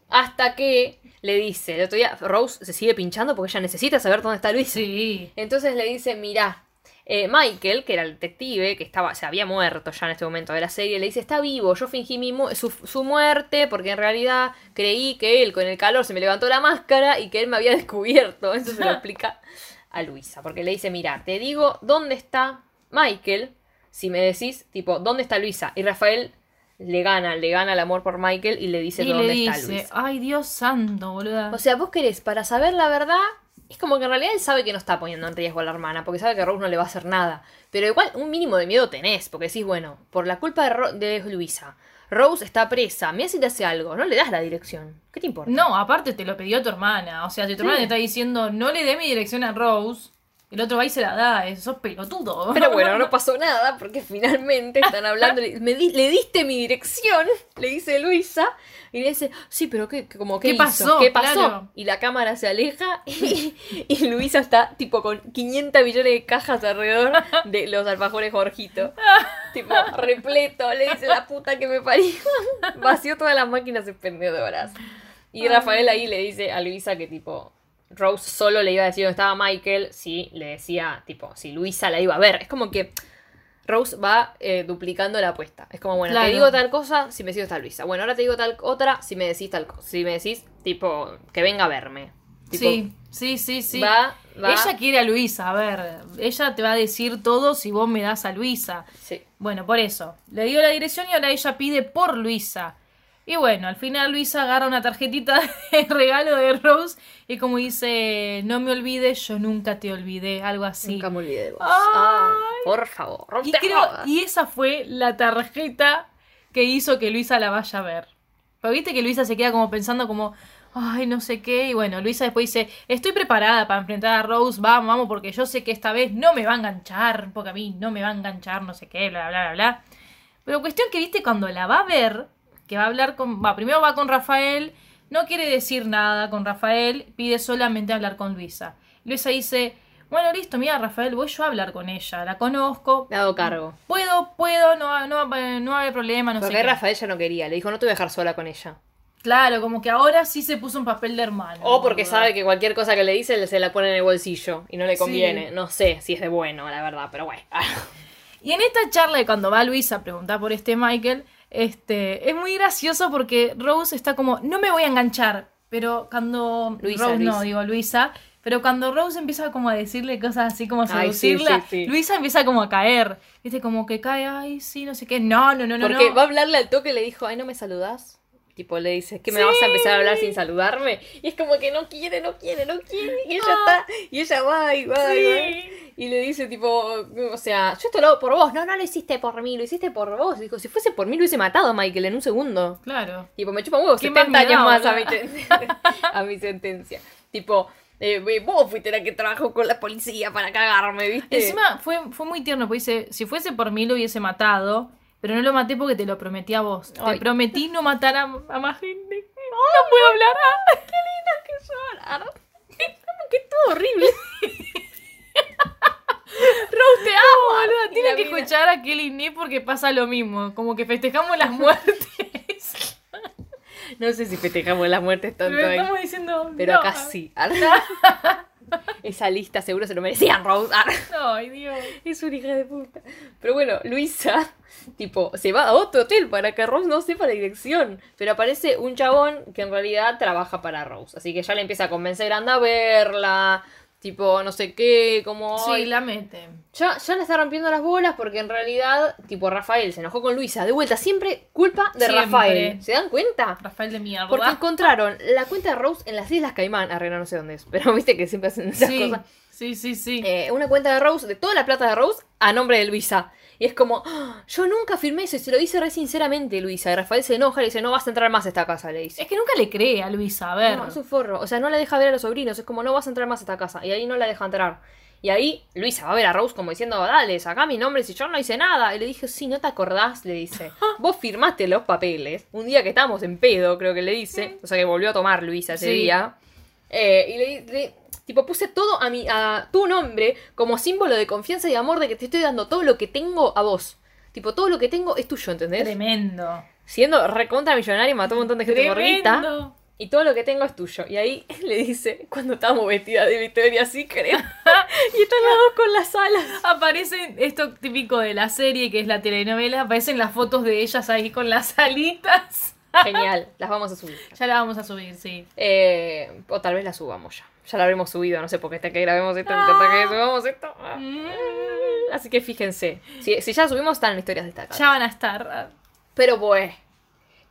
Hasta que le dice, el otro día Rose se sigue pinchando porque ella necesita saber dónde está Luisa. Sí. Entonces le dice, mirá, eh, Michael, que era el detective, que estaba, se había muerto ya en este momento de la serie, le dice, está vivo, yo fingí mi mu- su, su muerte porque en realidad creí que él con el calor se me levantó la máscara y que él me había descubierto. Eso se lo explica a Luisa, porque le dice, mirá, te digo dónde está Michael, si me decís, tipo, ¿dónde está Luisa? Y Rafael le gana, le gana el amor por Michael y le dice Y dónde le está dice, Luisa. ay Dios santo, boluda. O sea, vos querés, para saber la verdad, es como que en realidad él sabe que no está poniendo en riesgo a la hermana, porque sabe que Rose no le va a hacer nada. Pero igual un mínimo de miedo tenés, porque decís, bueno, por la culpa de, Ro- de Luisa, Rose está presa, mira si te hace algo, no le das la dirección. ¿Qué te importa? no, aparte te lo pidió tu hermana. O sea, si tu hermana te está diciendo, no le dé mi dirección a Rose, El otro va y se la da, eh, sos pelotudo. Pero bueno, no pasó nada porque finalmente están hablando. Le, me di- le diste mi dirección, le dice Luisa. Y le dice, sí, pero ¿qué, qué- como, ¿qué, ¿Qué hizo? pasó? ¿Qué pasó? Claro. Y la cámara se aleja y, y Luisa está tipo con 500 millones de cajas alrededor de los alfajores Jorgito. tipo, repleto. Le dice, la puta que me parió. Vació todas las máquinas expendedoras. Y Rafael ahí le dice a Luisa que tipo, Rose solo le iba a decir dónde estaba Michael si le decía, tipo, si Luisa la iba a ver. Es como que Rose va eh, duplicando la apuesta. Es como, bueno, Claro. te digo tal cosa si me decís está Luisa. Bueno, ahora te digo tal otra si me decís tal cosa. Si me decís, tipo, que venga a verme. Tipo, Sí, sí, sí, sí. Va, va. Ella quiere a Luisa, a ver, ella te va a decir todo si vos me das a Luisa. Sí. Bueno, por eso. Le dio la dirección y ahora ella pide por Luisa. Y bueno, al final Luisa agarra una tarjetita de regalo de Rose y como dice, no me olvides, yo nunca te olvidé, algo así. Nunca me olvidé de vos. Ay. Ah, por favor. no Y, creo, y esa fue la tarjeta que hizo que Luisa la vaya a ver. Pero viste que Luisa se queda como pensando como, ay, no sé qué. Y bueno, Luisa después dice, estoy preparada para enfrentar a Rose, vamos, vamos, porque yo sé que esta vez no me va a enganchar, porque a mí no me va a enganchar, no sé qué, bla, bla, bla, bla. Pero cuestión que, viste, cuando la va a ver, que va a hablar con, va, primero va con Rafael, no quiere decir nada con Rafael, pide solamente hablar con Luisa. Luisa dice, bueno, listo, mira, Rafael, voy yo a hablar con ella, la conozco, Me hago cargo. Puedo, puedo, no, no, va- no va a haber problema, no Porque sé. qué. Rafael ya no quería. Le dijo, no te voy a dejar sola con ella. Claro, como que ahora sí se puso un papel de hermano. O porque sabe que cualquier cosa que le dice se la pone en el bolsillo y no le Sí. conviene. No sé si es de bueno, la verdad, pero bueno. Y en esta charla de cuando va Luisa a preguntar por este Michael, este, es muy gracioso porque Rose está como, no me voy a enganchar, pero cuando... Luisa, Rose no, digo Luisa. Pero cuando Rose empieza como a decirle cosas así como a Ay, sí, seducirla, sí, sí. Luisa empieza como a caer. Viste, como que cae, ay, sí, no sé qué. No, no, no, no. Porque no. va a hablarle al toque y le dijo, ay, ¿no me saludás? Tipo, le dice, ¿que me Sí. vas a empezar a hablar sin saludarme? Y es como que no quiere, no quiere, no quiere. Y ella está, y ella va y va y va. Sí. Y le dice, tipo, o sea, yo esto lo hago por vos. No, no lo hiciste por mí, lo hiciste por vos. Dijo, si fuese por mí lo hubiese matado a Michael en un segundo. Claro. Tipo, me chupa un huevo, ¿Qué 70 más años más a mi, a mi sentencia. Tipo, eh, vos fuiste la que trabajó con la policía para cagarme, ¿viste? Encima fue, fue muy tierno, porque dice, si fuese por mí lo hubiese matado, pero no lo maté porque te lo prometí a vos. Ay. Te prometí no matar a, a más gente. No puedo hablar. Ah, llorar. que todo horrible. Rose, te amo, boluda. Y Tiene que escuchar a Kelly Nee porque pasa lo mismo. Como que festejamos las muertes. No sé si festejamos las muertes tanto pero estamos diciendo. Pero no. acá sí. Esa lista seguro se lo merecían, Rose. Ay, Dios. Es una hija de puta. Pero bueno, Luisa, tipo, se va a otro hotel para que Rose no sepa la dirección. Pero aparece un chabón que en realidad trabaja para Rose. Así que ya le empieza a convencer, anda a verla. Tipo, no sé qué, como... Sí, "Ay, la mete. Ya, ya le está rompiendo las bolas porque en realidad, tipo, Rafael se enojó con Luisa. De vuelta, siempre culpa de Siempre. Rafael. ¿Se dan cuenta? Rafael de mierda. Porque encontraron la cuenta de Rose en las Islas Caimán. Arregla, no sé dónde es. Pero viste que siempre hacen esas sí, cosas. sí, sí, sí. Eh, una cuenta de Rose, de toda la plata de Rose, a nombre de Luisa. Y es como, "Ah, yo nunca firmé eso y se lo dice re sinceramente Luisa. Y Rafael se enoja y le dice, no vas a entrar más a esta casa, le dice. Es que nunca le cree a Luisa, a ver. No, es un forro. O sea, no la deja ver a los sobrinos. Es como, no vas a entrar más a esta casa. Y ahí no la deja entrar. Y ahí Luisa va a ver a Rose como diciendo, dale, saca mi nombre si yo no hice nada. Y le dije, sí, ¿no te acordás? Le dice, vos firmaste los papeles. Un día que estábamos en pedo, creo que le dice. O sea, que volvió a tomar Luisa ese Sí. día. Eh, y le, le- tipo, puse todo a, mi, a tu nombre como símbolo de confianza y amor de que te estoy dando todo lo que tengo a vos. Tipo, todo lo que tengo es tuyo, ¿entendés? Tremendo. Siendo recontra millonario, mató a un montón de gente. Tremendo. Y todo lo que tengo es tuyo. Y ahí le dice, cuando estábamos vestidas de Victoria Secret. y están las dos con las alas. Aparecen esto típico de la serie, que es la telenovela, aparecen las fotos de ellas ahí con las alitas. Genial, las vamos a subir. Ya la vamos a subir, sí. Eh, o tal vez las subamos ya. Ya la habremos subido, no sé por qué hasta que grabemos esto, hasta que subamos esto. Ah. Mm, Así que fíjense. Si, si ya subimos, están en historias destacadas. Ya van a estar. Pero pues,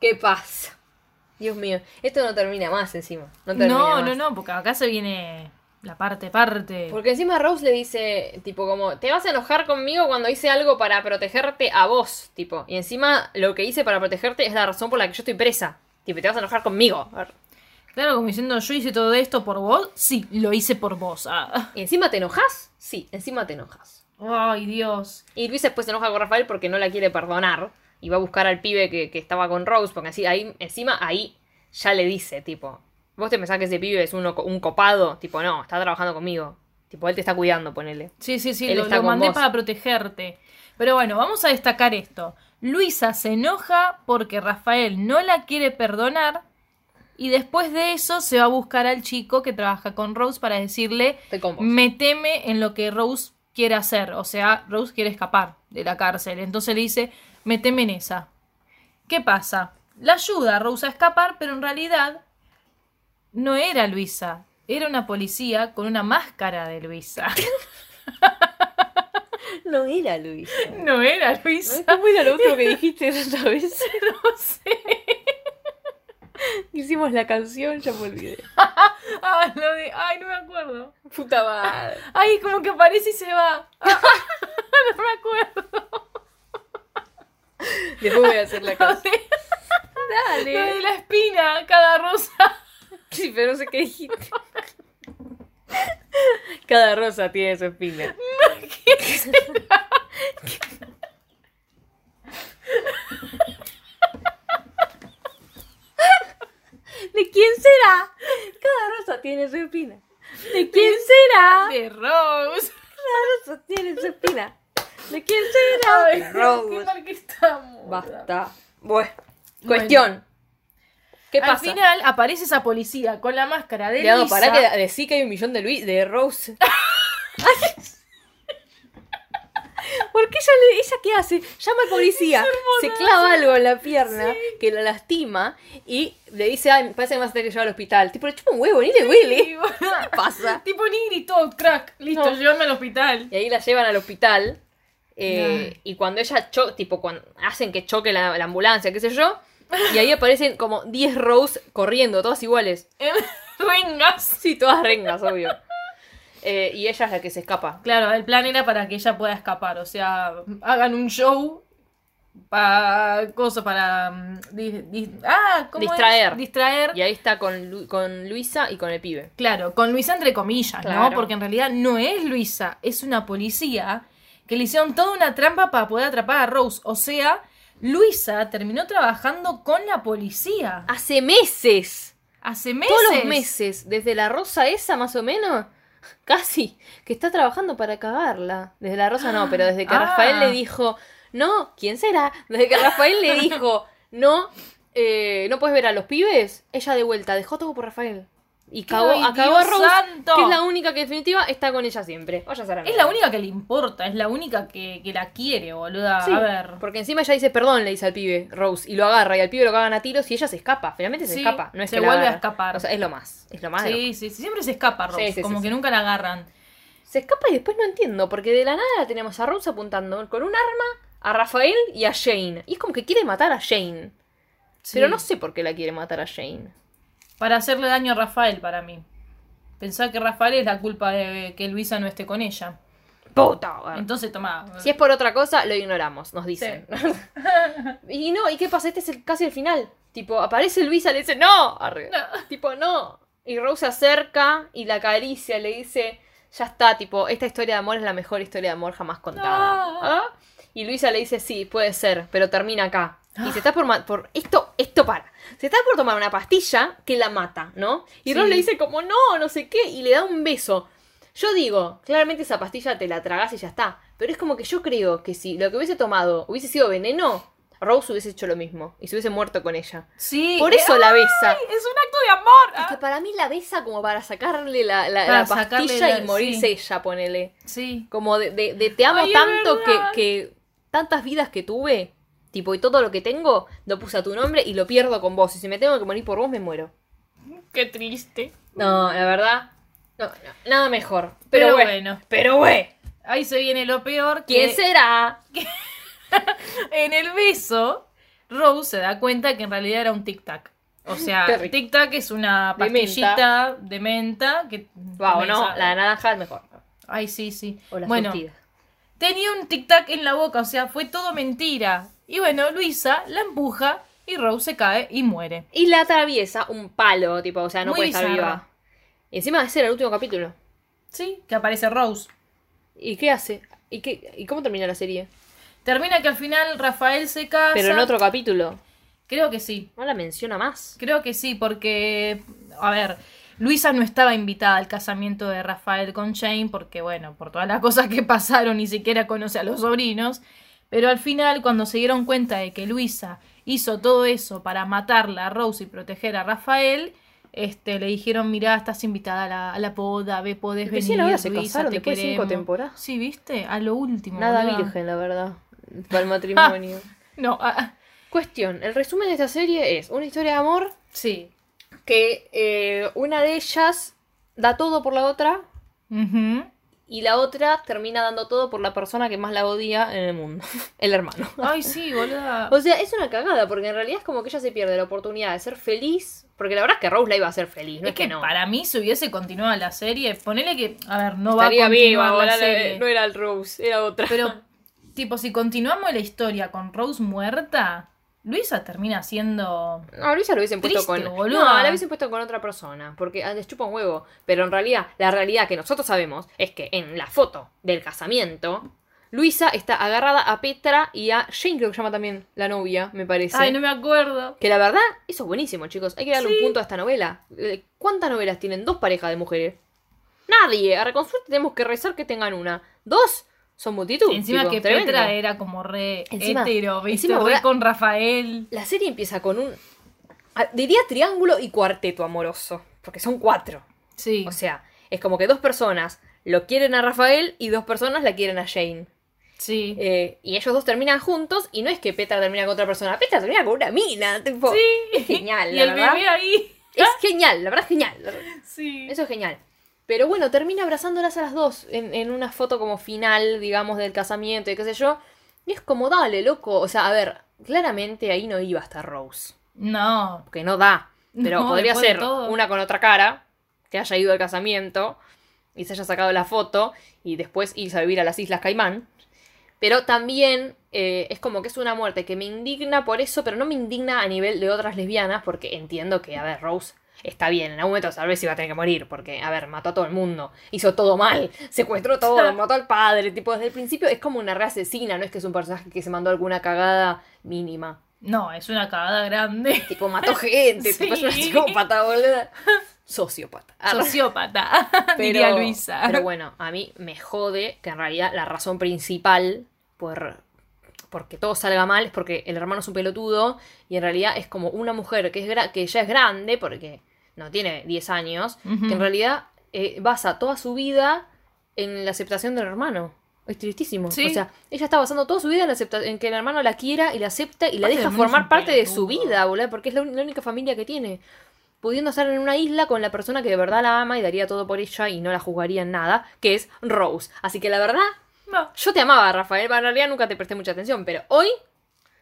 ¿qué pasa? Dios mío, esto no termina más encima. No, termina No, más. no, no, porque acá se viene la parte, parte. Porque encima Rose le dice, tipo, como, te vas a enojar conmigo cuando hice algo para protegerte a vos, tipo. Y encima lo que hice para protegerte es la razón por la que yo estoy presa. Tipo, te vas a enojar conmigo. Claro, como diciendo, yo hice todo esto por vos. Sí, lo hice por vos. Ah. ¿Y encima te enojas? Sí, encima te enojas. Ay, Dios. Y Luis después se enoja con Rafael porque no la quiere perdonar. Y va a buscar al pibe que, que estaba con Rose. Porque así, ahí, encima, ahí ya le dice, tipo, ¿vos te pensás que ese pibe es uno, un copado? Tipo, no, está trabajando conmigo. Tipo, él te está cuidando, ponele. Sí, sí, sí, Él lo, mandé vos. para protegerte. Pero bueno, vamos a destacar esto. Luisa se enoja porque Rafael no la quiere perdonar y después de eso se va a buscar al chico que trabaja con Rose para decirle, meteme en lo que Rose quiere hacer. O sea, Rose quiere escapar de la cárcel. Entonces le dice, meteme en esa. ¿Qué pasa? La ayuda a Rose a escapar, pero en realidad no era Luisa. Era una policía con una máscara de Luisa. No era Luis. No era Luisa. ¿Cómo era lo otro que dijiste otra vez? No sé. Hicimos la canción, ya me olvidé. Ah, lo de... Ay, no me acuerdo. Puta madre. Ay, como que aparece y se va. Ah, no me acuerdo. Después voy a hacer la canción. de, lo de Dale. la espina, cada rosa. Sí, pero no sé qué dijiste. Cada rosa tiene su espina. ¿De quién será? Cada rosa tiene su espina. ¿De quién será? De Rose. Cada rosa tiene su espina. ¿De quién será? Ay, De qué Rose. mal que estamos. Basta. Bueno. Cuestión. ¿Qué Al pasa? final aparece esa policía con la máscara de Cuidado, Luisa. pará que decir que hay un millón de Luis, de Rose. ¿Por qué ella, le- ella qué hace? Llama al policía, se clava algo en la pierna que la lastima y le dice, ay, me parece que me vas a tener que llevar al hospital. Tipo, le chupa un huevo, ni le duele. Sí. ¿Qué pasa? Tipo ni gritó, crack. Listo, No. llévame al hospital. Y ahí la llevan al hospital. eh, y cuando ella choca, tipo, cuando hacen que choque la, la ambulancia, qué sé yo. Y ahí aparecen como 10 Rose corriendo, todas iguales. En rengas. Sí, todas rengas, obvio. Eh, y ella es la que se escapa. Claro, el plan era para que ella pueda escapar. O sea, hagan un show para cosa para mm, di- ah, ¿cómo es? Distraer. distraer Y ahí está con, Lu- con Luisa y con el pibe. claro con Luisa entre comillas Claro. no porque en realidad no es Luisa es una policía que le hicieron toda una trampa para poder atrapar a Rose o sea Luisa terminó trabajando con la policía Hace meses. hace meses Todos los meses. Desde la rosa esa, más o menos. Casi. Que está trabajando para cagarla. Desde la rosa no, pero desde que Ah. Rafael le dijo, no, ¿quién será? Desde que Rafael le dijo, no, eh, no puedes ver a los pibes. Ella de vuelta, dejó todo por Rafael. Y cagó, Ay, acabó a Dios Rose, santo. que es la única que en definitiva está con ella siempre. Vaya a saber. es la única que le importa es la única que, que la quiere boluda Sí, a ver Porque encima ella dice perdón, le dice al pibe, Rose, y lo agarra, y al pibe lo cagan a tiros y ella se escapa. Finalmente se Sí, escapa, no es se que la vuelve a escapar. O sea, es lo más, es lo más. de lo sí, sí, sí, siempre se escapa Rose Sí, sí, como sí, que sí. nunca la agarran Se escapa y después no entiendo, porque de la nada tenemos a Rose apuntando con un arma a Rafael y a Jane. Y es como que quiere matar a Jane. Pero no sé por qué la quiere matar a Jane. Para hacerle daño a Rafael, para mí. Pensar que Rafael es la culpa de que Luisa no esté con ella. Puta. bueno. Entonces, toma. Si es por otra cosa, lo ignoramos, nos dicen. y no, ¿y qué pasa? Este es el, casi el final. Tipo, aparece Luisa, le dice, ¡No! Arre. Tipo, no. Y Rose se acerca y la acaricia, le dice, ya está, tipo, esta historia de amor es la mejor historia de amor jamás contada. ¿Ah? Y Luisa le dice, sí, puede ser, pero termina acá. Y se está por, por esto, esto para. Se está por tomar una pastilla que la mata, ¿no? Y Sí. Rose le dice como, no, no sé qué, y le da un beso. Yo digo, claramente esa pastilla te la tragas y ya está. Pero es como que yo creo que si lo que hubiese tomado hubiese sido veneno, Rose hubiese hecho lo mismo. Y se hubiese muerto con ella. Sí. Por eso la besa. Es un acto de amor. Es que para mí la besa como para sacarle la, la- Para la sacarle pastilla la- y morirse sí. ella, ponele. Sí. Como de, de- de te amo Ay, tanto que, que tantas vidas que tuve, tipo, y todo lo que tengo, lo puse a tu nombre y lo pierdo con vos. Y si me tengo que morir por vos, me muero. Qué triste. No, la verdad, no, no, nada mejor. Pero Pero, bueno. Pero güey, Ahí se viene lo peor. ¿quién que será? En el beso, Rose se da cuenta que en realidad era un tic-tac. O sea, tic-tac es una De menta. pastillita de menta que. Wow, no, la de naranja es mejor. Ay, sí, sí. O la bueno, surtida. Tenía un tic-tac en la boca, o sea, fue todo mentira. Y bueno, Luisa la empuja Y Rose se cae y muere. Y la atraviesa un palo, tipo, o sea, no Muy puede estar viva. Y encima ese era el último capítulo. Sí, que aparece Rose. ¿Y qué hace? ¿Y, qué, ¿Y cómo termina la serie? Termina que al final Rafael se casa. Pero en otro capítulo. Creo que sí. No la menciona más. Creo que sí, porque, a ver, Luisa no estaba invitada al casamiento de Rafael con Shane, porque, bueno, por todas las cosas que pasaron, ni siquiera conoce a los sobrinos. Pero al final, cuando se dieron cuenta de que Luisa hizo todo eso para matarla a Rose y proteger a Rafael, este, le dijeron, mira, estás invitada a la, a la boda, ve, podés venir, Recién ahora se Luisa, casaron, te después de cinco queremos". temporadas. Sí, ¿viste? A lo último. Nada virgen, la verdad. Para el matrimonio. No, ah, Cuestión, el resumen de esta serie es una historia de amor sí. Que eh, una de ellas da todo por la otra y la otra termina dando todo por la persona que más la odia en el mundo, el hermano. Ay, sí, boluda. O sea, es una cagada porque en realidad es como que ella se pierde la oportunidad de ser feliz, porque la verdad es que Rose la iba a hacer feliz, no es que, no. para mí, si hubiese continuado la serie, ponele que, a ver, no va a Estaría continuar viva, la serie. no era el Rose, era otra. Pero, tipo, si continuamos la historia con Rose muerta, Luisa termina siendo. No, Luisa lo hubiesen puesto Triste, con. boluda. No, la hubiesen puesto con otra persona. Porque ah, les chupa un huevo. Pero en realidad, la realidad que nosotros sabemos es que en la foto del casamiento, Luisa está agarrada a Petra y a Jane, creo que se llama también la novia, me parece. Ay, no me acuerdo. Que la verdad, eso es buenísimo, chicos. Hay que darle Sí. un punto a esta novela. Eh, ¿Cuántas novelas tienen dos parejas de mujeres? Nadie. A Reconstruir tenemos que rezar que tengan una. Dos son multitud. Encima tipo, que tremendo. Petra era como re Encima- hetero, ¿viste? encima, re con Rafael. La serie empieza con un. Diría triángulo y cuarteto amoroso. Porque son cuatro. Sí. O sea, es como que dos personas lo quieren a Rafael y dos personas la quieren a Jane. sí. Eh, y ellos dos terminan juntos y no es que Petra termina con otra persona. Petra termina con una mina. Tipo, sí. Es genial, Y la el verdad. bebé ahí. Es genial, la verdad es genial. Sí. Eso es genial. Pero bueno, termina abrazándolas a las dos en, en una foto como final, digamos, del casamiento y qué sé yo. Y es como, dale, loco. O sea, a ver, claramente ahí no iba a estar Rose. No. Porque no da. Pero No, podría ser una con otra cara, que haya ido al casamiento y se haya sacado la foto y después irse a vivir a las Islas Caimán. Pero también eh, es como que es una muerte que me indigna por eso, pero no me indigna a nivel de otras lesbianas, porque entiendo que, a ver, Rose está bien, en algún momento tal vez iba a tener que morir, porque, a ver, mató a todo el mundo, hizo todo mal, secuestró todo, mató al padre, tipo, desde el principio es como una re asesina, no es que es un personaje que se mandó alguna cagada mínima. No, es una cagada grande. Tipo, mató gente, Sí. tipo, es una psicópata, boluda. Sociópata. Sociópata, Pero- diría Luisa. Pero bueno, a mí me jode que en realidad la razón principal por porque todo salga mal es porque el hermano es un pelotudo y en realidad es como una mujer que, es gra- que ya es grande porque no tiene 10 años, que en realidad eh, basa toda su vida en la aceptación del hermano. Es tristísimo. Sí. O sea, ella está basando toda su vida en, la en que el hermano la quiera y la acepta y la deja formar parte de su vida, boludo, porque es la única familia que tiene. Pudiendo estar en una isla con la persona que de verdad la ama y daría todo por ella y no la juzgaría en nada, que es Rose. Así que la verdad, No. yo te amaba, Rafael, en realidad nunca te presté mucha atención, pero hoy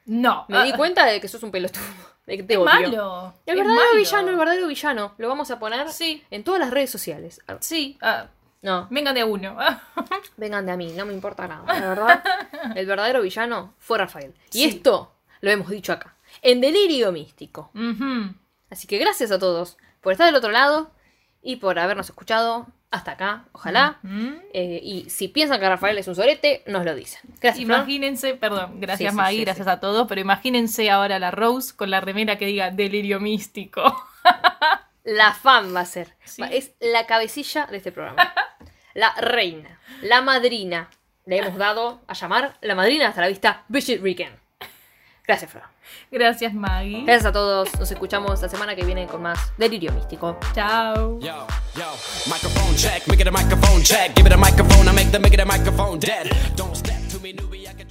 No. me di cuenta de que sos un pelotudo. De que te Es odio. malo. El verdadero malo. villano, el verdadero villano. Lo vamos a poner Sí. en todas las redes sociales. Ah, Sí. ah, No, vengan de uno. vengan de a mí, no me importa nada. La verdad, el verdadero villano fue Rafael. Y esto lo hemos dicho acá, en Delirio Místico. Así que gracias a todos por estar del otro lado y por habernos escuchado hasta acá, ojalá. Mm. Eh, y si piensan que Rafael es un sorete, nos lo dicen. Gracias, Flor. Imagínense, perdón, gracias Sí, sí, Maggie, sí, gracias a todos, pero imagínense ahora la Rose con la remera que diga delirio místico. La fan va a ser. Es la cabecilla de este programa. La reina, la madrina. Le hemos dado a llamar la madrina hasta la vista, Bridget Regan. Gracias, Flor. Gracias Maggie. Gracias a todos. Nos escuchamos la semana que viene con más Delirio Místico. Chao. Yo, yo, microphone check, make it a microphone check. Give it a microphone, I make the make it a microphone dead. Don't step to me, newbie, I can